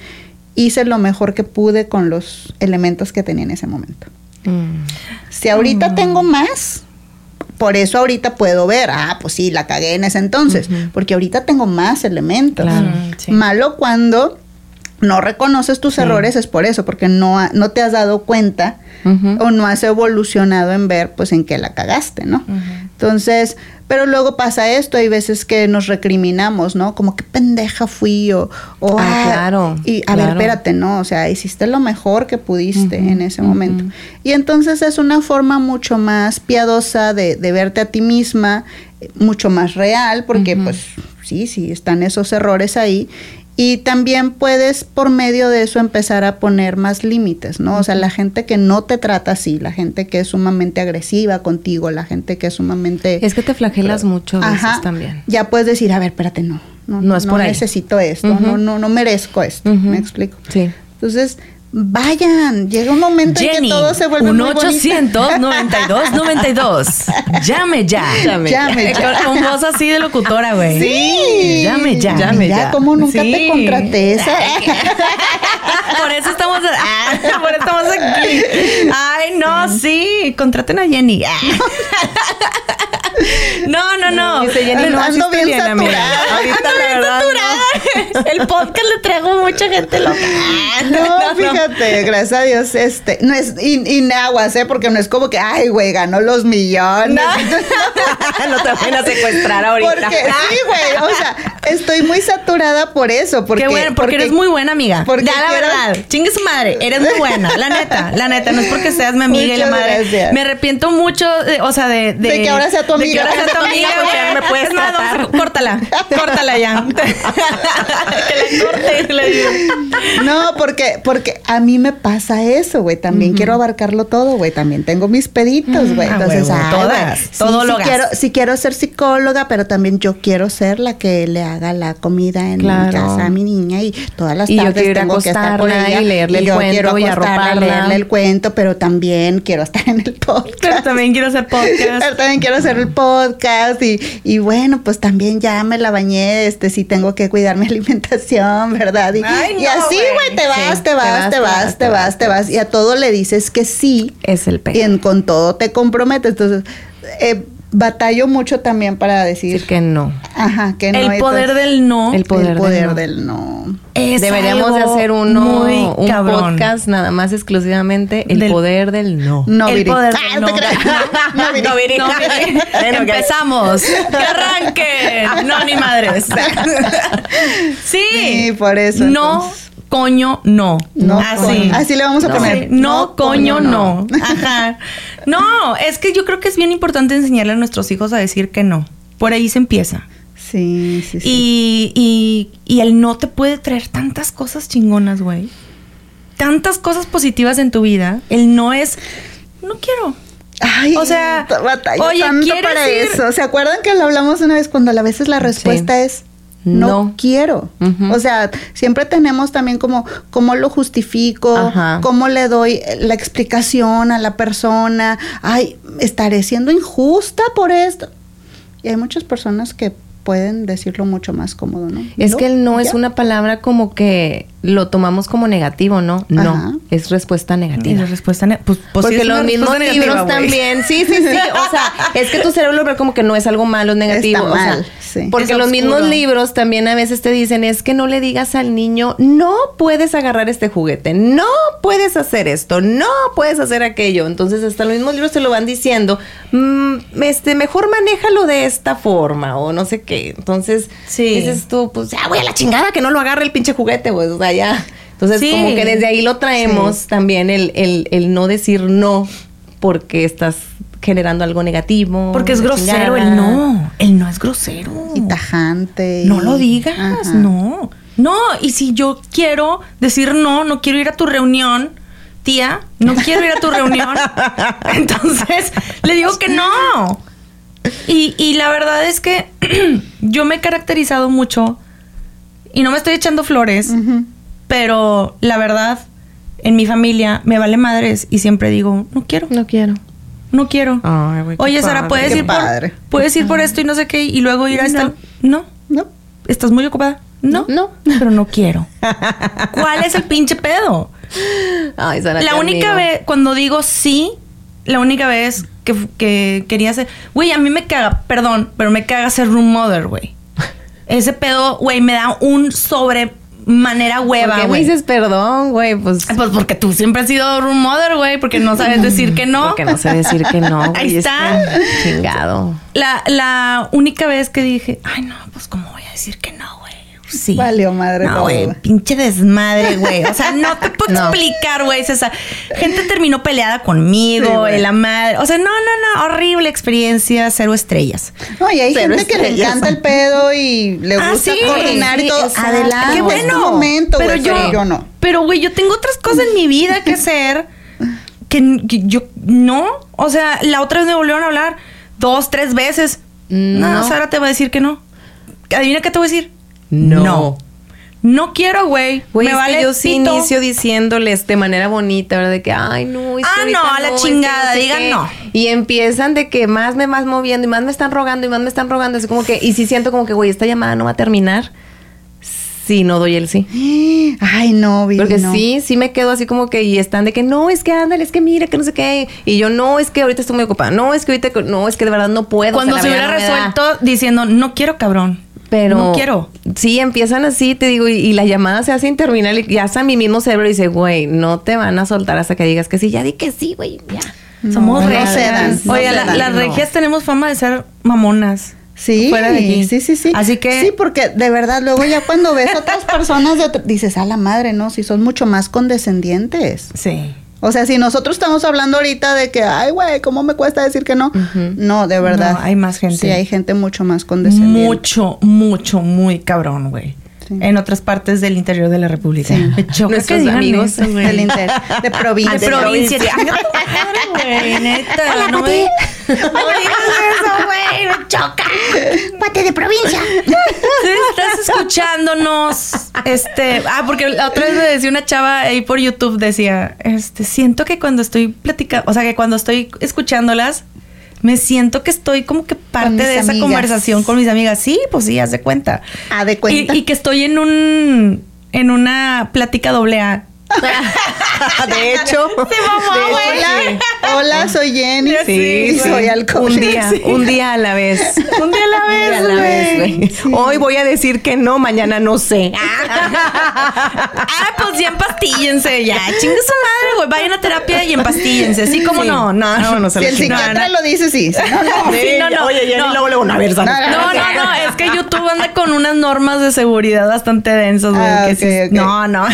hice lo mejor que pude con los elementos que tenía en ese momento. Mm. Si ahorita tengo más, por eso ahorita puedo ver, ah, pues sí, la cagué en ese entonces, porque ahorita tengo más elementos. Claro. Mm, sí. Malo cuando no reconoces tus errores es por eso, porque no, ha- no te has dado cuenta o no has evolucionado en ver pues en qué la cagaste, ¿no? Entonces, pero luego pasa esto, hay veces que nos recriminamos, ¿no? Como qué pendeja fui o, o, Ah, claro, Y a ver, espérate, no, o sea, hiciste lo mejor que pudiste en ese momento. Y entonces es una forma mucho más piadosa de, de verte a ti misma, eh, mucho más real, porque pues sí, sí, están esos errores ahí. Y también puedes por medio de eso empezar a poner más límites, ¿no? O sea, la gente que no te trata así, la gente que es sumamente agresiva contigo, la gente que es sumamente... Es que te flagelas mucho a veces Ajá, también. Ya puedes decir, a ver, espérate, no. No, No es por ahí. necesito esto, Ujú. no, no, no merezco esto. ¿Me explico? Sí. Entonces, vayan. Llega un momento en que todo se vuelve muy 1 bonito. 800 92 92 Llame ya. Llame Llame ya. Con, con voz así de locutora, güey. Sí. Llame ya. Llame Llame ya. ya. como nunca Sí. te contraté esa. Por eso estamos, ah, por eso estamos aquí. Ay, no, sí, contraten a Jenny. No, no, no. Dice Jenny, no, Ando bien amiga. saturada. Ahorita Ando bien verdad, saturada. El podcast le traigo mucha gente loca. No, fíjate, gracias a Dios, este, no es, y, y ¿eh? Porque no es como que, ay, güey, ganó los millones. no te van a secuestrar ahorita. Porque sí, güey, o sea, estoy muy saturada por eso, porque Qué bueno, porque, eres muy buena amiga. porque ya la quiero- verdad, chingue su madre, eres muy buena, la neta, la neta, no es porque seas mi amiga y la madre. gracias. Me arrepiento mucho, de- o sea, de, De que ahora sea tu de amiga. ahora sea tu amiga, Porque ya no me güey. puedes Es tratar. córtala, córtala ya. que la corte, le digo. No, porque, porque a mí me pasa eso, güey. También quiero abarcarlo todo, güey. También tengo mis peditos, güey. Ah, Entonces, ay, todas, güey, sí, todólogas. Sí quiero, sí quiero ser psicóloga, pero también yo quiero ser la que le haga la comida en mi casa a mi niña y todas las Y yo tardes a tengo que estar por acostarla ella y leerle el yo cuento quiero y arroparla. leerle el cuento, pero también quiero estar en el podcast. Pero también quiero hacer podcast. Pero también quiero hacer el podcast y, y bueno, pues también ya me la bañé, este sí tengo que cuidar mi alimentación, ¿verdad? Y, Ay, y así, güey. te vas, te vas, te vas, te vas, te vas. Y a todo le dices que sí Es el y peor. en- con todo te comprometes. Entonces, eh, batallo mucho también para decir, Decir que no. ajá, que no. El poder entonces, del no El poder el poder del no. del no. es Deberíamos de hacer uno, muy un cabrón. podcast nada más exclusivamente el Del- poder del no. No, el Viri. poder Ah, del no no. No, Viri. No, Viri. No, Viri. Bueno, que- Empezamos. Que arranque. No, ni madres. Sí. Sí, por eso, No, entonces. Coño, no. No, Así. coño. Así le vamos a No. poner. Sí, No, No, coño, coño, no. no. Ajá. No, es que yo creo que es bien importante enseñarle a nuestros hijos a decir que no. Por ahí se empieza. Sí, sí, sí. Y, y, y el no te puede traer tantas cosas chingonas, güey. Tantas cosas positivas en tu vida. El no es, no quiero. Ay, O sea, batallo oye, tanto ¿quieres para ir? eso. ¿Se acuerdan que lo hablamos una vez cuando a veces la respuesta es no, No. quiero? O sea, siempre tenemos también como cómo lo justifico, Ajá. cómo le doy la explicación a la persona. Ay, estaré siendo injusta por esto. Y hay muchas personas que pueden decirlo mucho más cómodo, ¿no? Es que el no es una palabra como que lo tomamos como negativo, ¿no? No, Ajá. es respuesta Y negativa. la respuesta, ne- pues, pues Porque es los mismos libros también, sí, sí, sí. O sea, es que tu cerebro lo ve como que no es algo malo, es negativo. Está o sea, mal, sí. Porque Es los oscuro. mismos libros también a veces te dicen es que no le digas al niño, no puedes agarrar este juguete, no puedes hacer esto, no puedes hacer aquello. Entonces hasta los mismos libros te lo van diciendo, "Mm, este, mejor manéjalo de esta forma o no sé qué. Entonces Sí. dices tú, pues ya voy a la chingada que no lo agarre el pinche juguete, pues, o sea, Entonces Sí. como que desde ahí lo traemos también el, el, el no decir no porque estás generando algo negativo. Porque es grosero chingada. el no. El no es grosero. Y tajante. No lo digas, Ajá. no. No, y si yo quiero decir no, no quiero ir a tu reunión, tía, no quiero ir a tu reunión, entonces le digo que no. Y, y la verdad es que yo me he caracterizado mucho, y no me estoy echando flores, Ujú. Pero la verdad, en mi familia me vale madres y siempre digo, no quiero, No quiero. no quiero. Ay, güey, Oye, Sara. ¿puedes ir, por, padre. puedes ir por esto y no sé qué, y luego ir a esta... No. No. ¿Estás muy ocupada? No. No. Pero no quiero. ¿Cuál es el pinche pedo? Ay, Sara, La única vez, cuando digo sí, la única vez que, que quería hacer. Güey, a mí me caga, perdón, pero me caga ser room mother, güey. Ese pedo, güey, me da un sobre manera hueva, ¿Por qué me güey. dices perdón, güey? Pues Pues porque tú siempre has sido room mother, güey, porque no sabes decir que no. porque no sé decir que no. güey, Ahí es está. chingado. La, la única vez que dije, ay, no, pues cómo voy a decir que no, güey. Sí. Valió madre No, güey, pinche desmadre, güey. O sea, no te puedo No. explicar, güey. César. Gente terminó peleada conmigo, Sí, la madre. O sea, no, no, no. Horrible experiencia, cero estrellas. No, y hay Pero gente que le encanta el pedo y le Ah, gusta sí, coordinar y todo. Adelante, Qué bueno. tu momento, pero güey, yo, pero yo no. Pero, güey, yo tengo otras cosas en mi vida que hacer que, que yo no. O sea, la otra vez me volvieron a hablar dos, tres veces. No, No. Sara te va a decir que no. Adivina qué te voy a decir. No. No. No quiero, güey. Güey, Me es vale yo sí pito. inicio diciéndoles de manera bonita, ¿verdad? De que, ay, no, es Ah, no, a la es que chingada, sé digan qué. no. Y empiezan de que más me vas moviendo y más me están rogando y más me están rogando. Así como que, y sí siento como que, güey, esta llamada no va a terminar si no doy el sí. Ay, no, Vivi, Porque no. sí, sí me quedo así como que, y están de que, no, es que ándale, es que mira, que no sé qué. Y yo, no, es que ahorita estoy muy ocupada. No, es que ahorita, no, es que de verdad no puedo. Cuando o sea, se hubiera da. resuelto diciendo, no quiero, cabrón. Pero No quiero. Sí, empiezan así, te digo, y, y la llamada se hace interminable y ya hasta mi mismo cerebro dice, güey, no te van a soltar hasta que digas que sí. Ya di que sí, güey, ya. Somos no regias. se dan, no Oye, la- dan, las no. regias tenemos fama de ser mamonas. Sí, Fuera de aquí. sí, sí, sí. Así que- Sí, porque de verdad, luego ya cuando ves a otras personas, de otro- dices, a la madre, ¿no? Si son mucho más condescendientes. Sí. O sea, si nosotros estamos hablando ahorita de que, ay, güey, ¿cómo me cuesta decir que no? No, de verdad. No, hay más gente. Sí, hay gente mucho más condescendiente. Mucho, mucho, muy cabrón, güey. Sí. En otras partes del interior de la República. Sí. Me choca Nuestros que amigos eso, güey. Del inter- de provincia. De provincia. Güey, neta. no me, no digas eso, güey. Me choca. Pate de provincia. Estás escuchándonos, este, ah, porque la otra vez me decía una chava ahí por YouTube, decía, este, siento que cuando estoy platicando, o sea, que cuando estoy escuchándolas, me siento que estoy como que parte de esa amigas. conversación con mis amigas. Sí, pues sí, haz de cuenta. Ah, de cuenta. Y, y que estoy en un, en una plática doble A. de hecho, Se mamó, de hecho, Hola, hola, soy Jenny. sí, sí, soy alcohólica. Un día, Sí. un día a la vez. Un día a la vez, a la vez. Hoy voy a decir que no, mañana no sé. Ah, pues ya empastíllense, ya. Chingue su madre, güey. Vayan a terapia y empastíllense. Sí, como Sí. no, no, no, no se Si el psiquiatra No, lo dice, sí. No, no. Sí, no, no. Oye, Jenny, no. luego, luego, no, a ver. No, no, no, es que YouTube anda con unas normas de seguridad bastante densas, güey. Ah, que ok, sí- ok. No, no,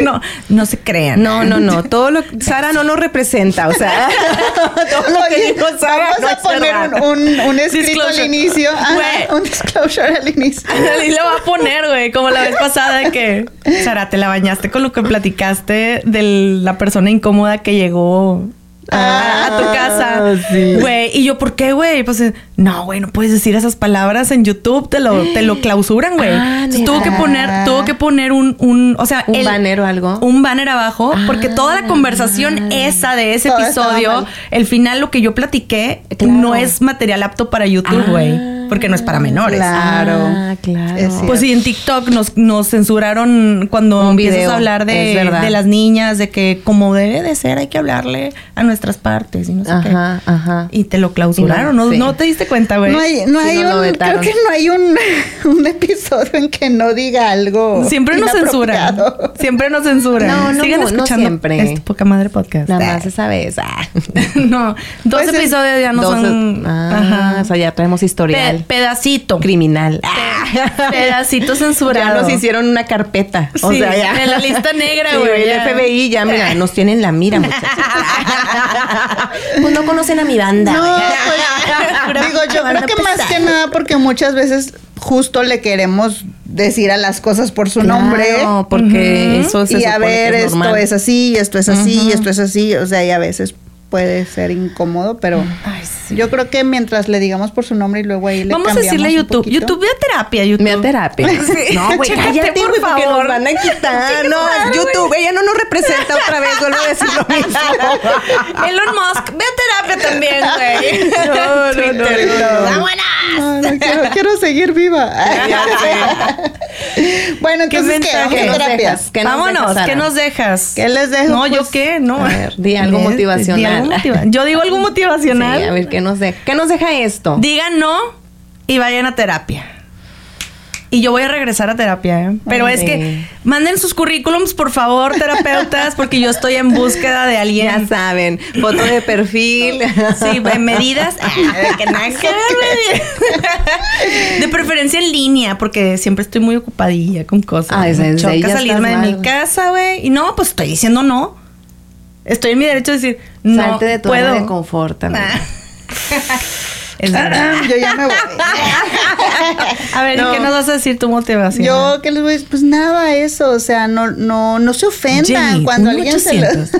no, no se crean. No, no, no. Todo lo Sara no nos representa. O sea, todo lo que Oye, dijo Sara vamos no a poner un, un, un escrito Disclosure. al inicio. Ajá, Güey. un disclosure al inicio. Y le va a poner, güey, como la vez pasada de que, Sara, te la bañaste con lo que platicaste de la persona incómoda que llegó a, a tu casa. sí. Güey, y yo, ¿por qué, güey? Pues, no, güey, no puedes decir esas palabras en YouTube, te lo, te lo clausuran, güey. Ah, tuvo que poner, tuvo que poner un, un o sea, ¿Un banner o algo? Un banner abajo, porque toda la conversación esa de ese episodio, el final, lo que yo platiqué, Claro. no es material apto para YouTube, Ah. güey. Porque no es para menores. Claro. Ah, claro. Es. Pues sí, en TikTok nos, nos censuraron cuando Un empiezas video, a hablar es de, de las niñas, de que como debe de ser hay que hablarle a nuestras partes y no sé Ajá, qué. ajá. Y te lo clausuraron, ¿no? Sí. ¿No te diste cuenta, güey? No hay, no Sí, hay un, creo que no hay un, un episodio en que no diga algo. Siempre nos censuran. Siempre nos censuran. No, no, Sigan no escuchando siempre. este poca madre podcast. Nada más esa vez. Ah. no, dos Pues es- episodios ya no Dos- son. Ah, o sea, ya traemos Pe- pedacito. criminal. Pedacito censurado. Ya nos hicieron una carpeta. O Sí, sea, ya. en la lista negra, Sí, güey, El. FBI ya, mira, nos tienen la mira, muchachos. pues no conocen a mi banda. No, pues, digo, yo creo que más que nada porque muchas veces justo le queremos decir a las cosas por su Claro, nombre. porque eso se y a ver, es esto normal. es así, esto es así, esto es así. O sea, y a veces puede ser incómodo, pero Ay. Yo creo que mientras le digamos por su nombre y luego ahí le Vamos a cambiamos decirle a YouTube. YouTube, ve a terapia, YouTube. Da terapia. No, güey, cállate, por güey, porque favor. nos van a quitar. No, es YouTube. Ella no nos representa otra vez. Vuelvo a decir lo mismo. Elon Musk, ve a terapia también, güey. No, no, no, no. ¡Vámonos! No, no, quiero, quiero seguir viva. bueno, ¿Qué entonces, ¿qué? Vamos a ¿Qué nos terapia. dejas? ¿Qué nos Vámonos, dejas? ¿qué nos dejas? ¿Qué les dejo? No, ¿yo Pues, qué? No. a ver, di algo Di motivacional. algo motiva- Yo digo algo motivacional. Sí, a ver, ¿qué nos deja? ¿Qué nos deja esto? Digan no y vayan a terapia. Y yo voy a regresar a terapia, ¿eh? Pero Ay, es que manden sus currículums, por favor, terapeutas, porque yo estoy en búsqueda de Ya alguien. saben, foto de perfil. Sí, en medidas. De preferencia en línea, porque siempre estoy muy ocupadilla con cosas. Ese- Me choca ya salirme de mi casa, güey. Y no, pues estoy diciendo no. Estoy en mi derecho de decir no Salte de tu puedo. de confort también. Es verdad. Yo ya me voy. A ver, ¿y No. qué nos vas a decir tu motivación? Yo, ¿qué les voy a decir? Pues nada, eso, o sea, no, no, no se ofendan Jenny, cuando alguien se los, 800.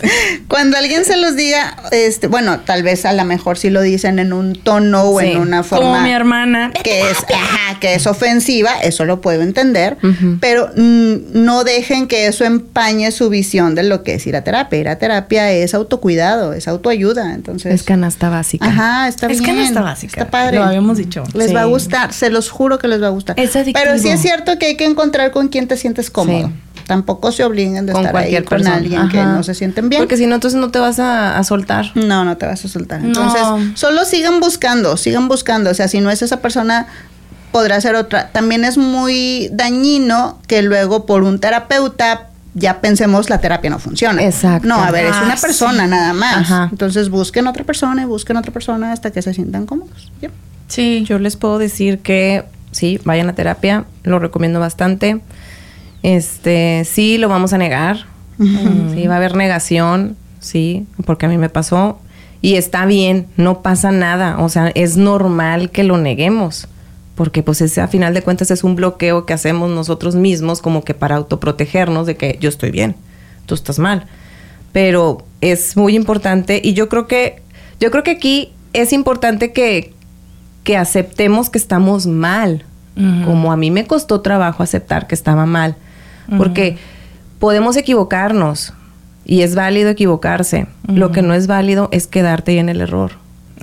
cuando alguien se los diga, este, bueno, tal vez a lo mejor si lo dicen en un tono o Sí, en una Como forma mi hermana. que es, ajá, que es ofensiva, eso lo puedo entender, pero mm, no dejen que eso empañe su visión de lo que es ir a terapia. Ir a terapia es autocuidado, es autoayuda, entonces. Es canasta básica. Ajá, está Es bien. Canasta básica. Está padre. Lo habíamos dicho. Les Sí. va a gustar, se los juro que les va a gustar. Es adictivo. Pero sí es cierto que hay que encontrar con quien te sientes cómodo. Sí. Tampoco se obliguen de con estar cualquier ahí con persona. alguien que no se sienten bien. Porque si no, entonces no te vas a, a soltar. No, no te vas a soltar. No. Entonces, solo sigan buscando, sigan buscando. O sea, si no es esa persona, podrá ser otra. También es muy dañino que luego por un terapeuta ya pensemos la terapia no funciona. Exacto. No, a ver, es Ah, una persona sí. nada más. Ajá. Entonces busquen otra persona y busquen otra persona hasta que se sientan cómodos. Ya. Sí. Yo les puedo decir que sí, vayan a terapia, lo recomiendo bastante. Este, sí, lo vamos a negar. Sí, va a haber negación, sí, porque a mí me pasó. Y está bien, no pasa nada. O sea, es normal que lo neguemos. Porque pues ese a final de cuentas es un bloqueo que hacemos nosotros mismos como que para autoprotegernos de que yo estoy bien, tú estás mal. Pero es muy importante y yo creo que yo creo que aquí es importante que que aceptemos que estamos mal. Como a mí me costó trabajo aceptar que estaba mal. Porque podemos equivocarnos y es válido equivocarse. Lo que no es válido es quedarte ahí en el error.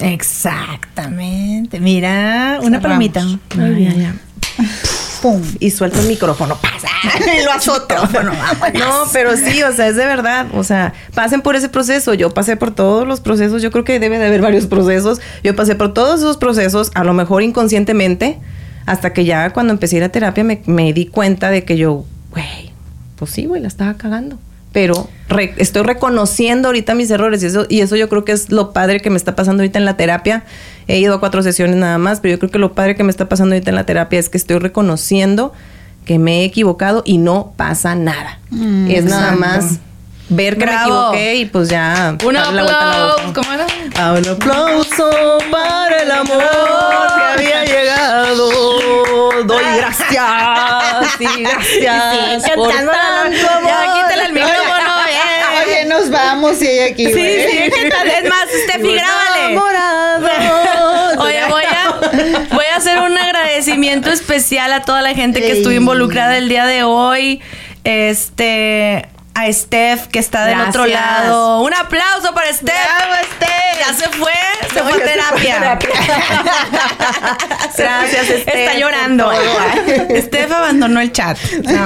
Exactamente. Mira, una Cerramos. palomita. Muy bien. Pum. Y suelto el micrófono. Pasa. Lo azoto. No, pero sí, o sea, es de verdad. O sea, pasen por ese proceso. Yo pasé por todos los procesos. Yo creo que debe de haber varios procesos. Yo pasé por todos esos procesos, a lo mejor inconscientemente, hasta que ya cuando empecé a ir a terapia me, me di cuenta de que yo, güey, pues sí, güey, la estaba cagando. Pero re- estoy reconociendo ahorita mis errores y eso, y eso yo creo que es lo padre que me está pasando ahorita en la terapia. He ido a cuatro sesiones nada más, pero yo creo que lo padre que me está pasando ahorita en la terapia es que estoy reconociendo que me he equivocado y no pasa nada. es nada más ver que Bravo. me equivoqué y pues ya Un aplauso. ¿Cómo era? Ah, Un aplauso para el amor que había llegado. Doy gracias y gracias. Sí, por tanto vamos y hay aquí. Sí, güey. sí. Es más, Steffi, grábale. Enamorados. Oye, voy a, voy a hacer un agradecimiento especial a toda la gente que estuvo involucrada el día de hoy. Este. A Steph, que está del Gracias. otro lado. Un aplauso para Steph. Bravo, Steph. Ya se fue, se No, fue a terapia. Gracias, Steph, Está por llorando. Steph abandonó el chat. No.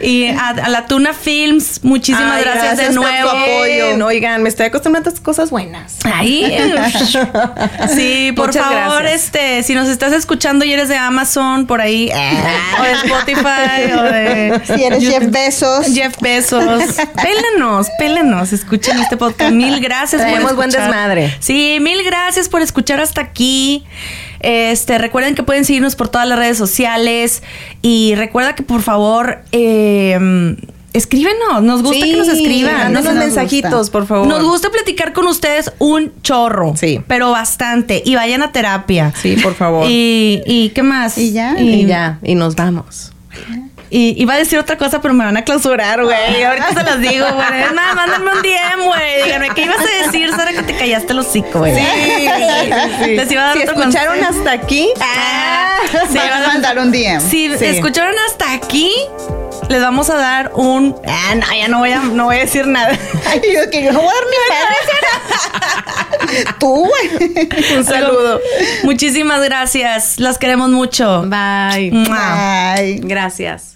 Y a, a la Tuna Films, muchísimas Ay, gracias, gracias de por nuevo. tu apoyo. Oigan, me estoy acostumbrando a estas cosas buenas. Ahí. Sí, por Muchas favor, gracias. este, si nos estás escuchando y eres de Amazon, por ahí, o de Spotify, o de Si eres Jeff Bezos. Jeff Bezos, pélenos, pélenos, escuchen este podcast. Mil gracias por Traemos buen escuchar. desmadre. Sí, mil gracias por escuchar hasta aquí. Este, recuerden que pueden seguirnos por todas las redes sociales y recuerda que por favor eh, escríbenos, nos gusta Sí, que nos escriban. mándenos nos mensajitos, gusta. por favor. Nos gusta platicar con ustedes un chorro. Sí. Pero bastante. Y vayan a terapia. Sí, por favor. Y, y ¿qué más? Y ya. Y ya, y nos vamos. Y iba a decir otra cosa, pero me van a clausurar, güey. Ahorita se las digo, güey. Es más, mándame un DM, güey. Díganme, ¿qué ibas a decir, Sara? Que te callaste el hocico, güey. Les iba a dar Si otro escucharon consejo. hasta aquí, Ah, sí, Van a mandar un DM. Si Sí. escucharon hasta aquí, les vamos a dar un. Ah, no, ya no voy a, no voy a decir nada. Ay, yo que yo no voy a dar ni madre. Tú, güey. Un saludo. Muchísimas gracias. Las queremos mucho. bye. Ay. Gracias.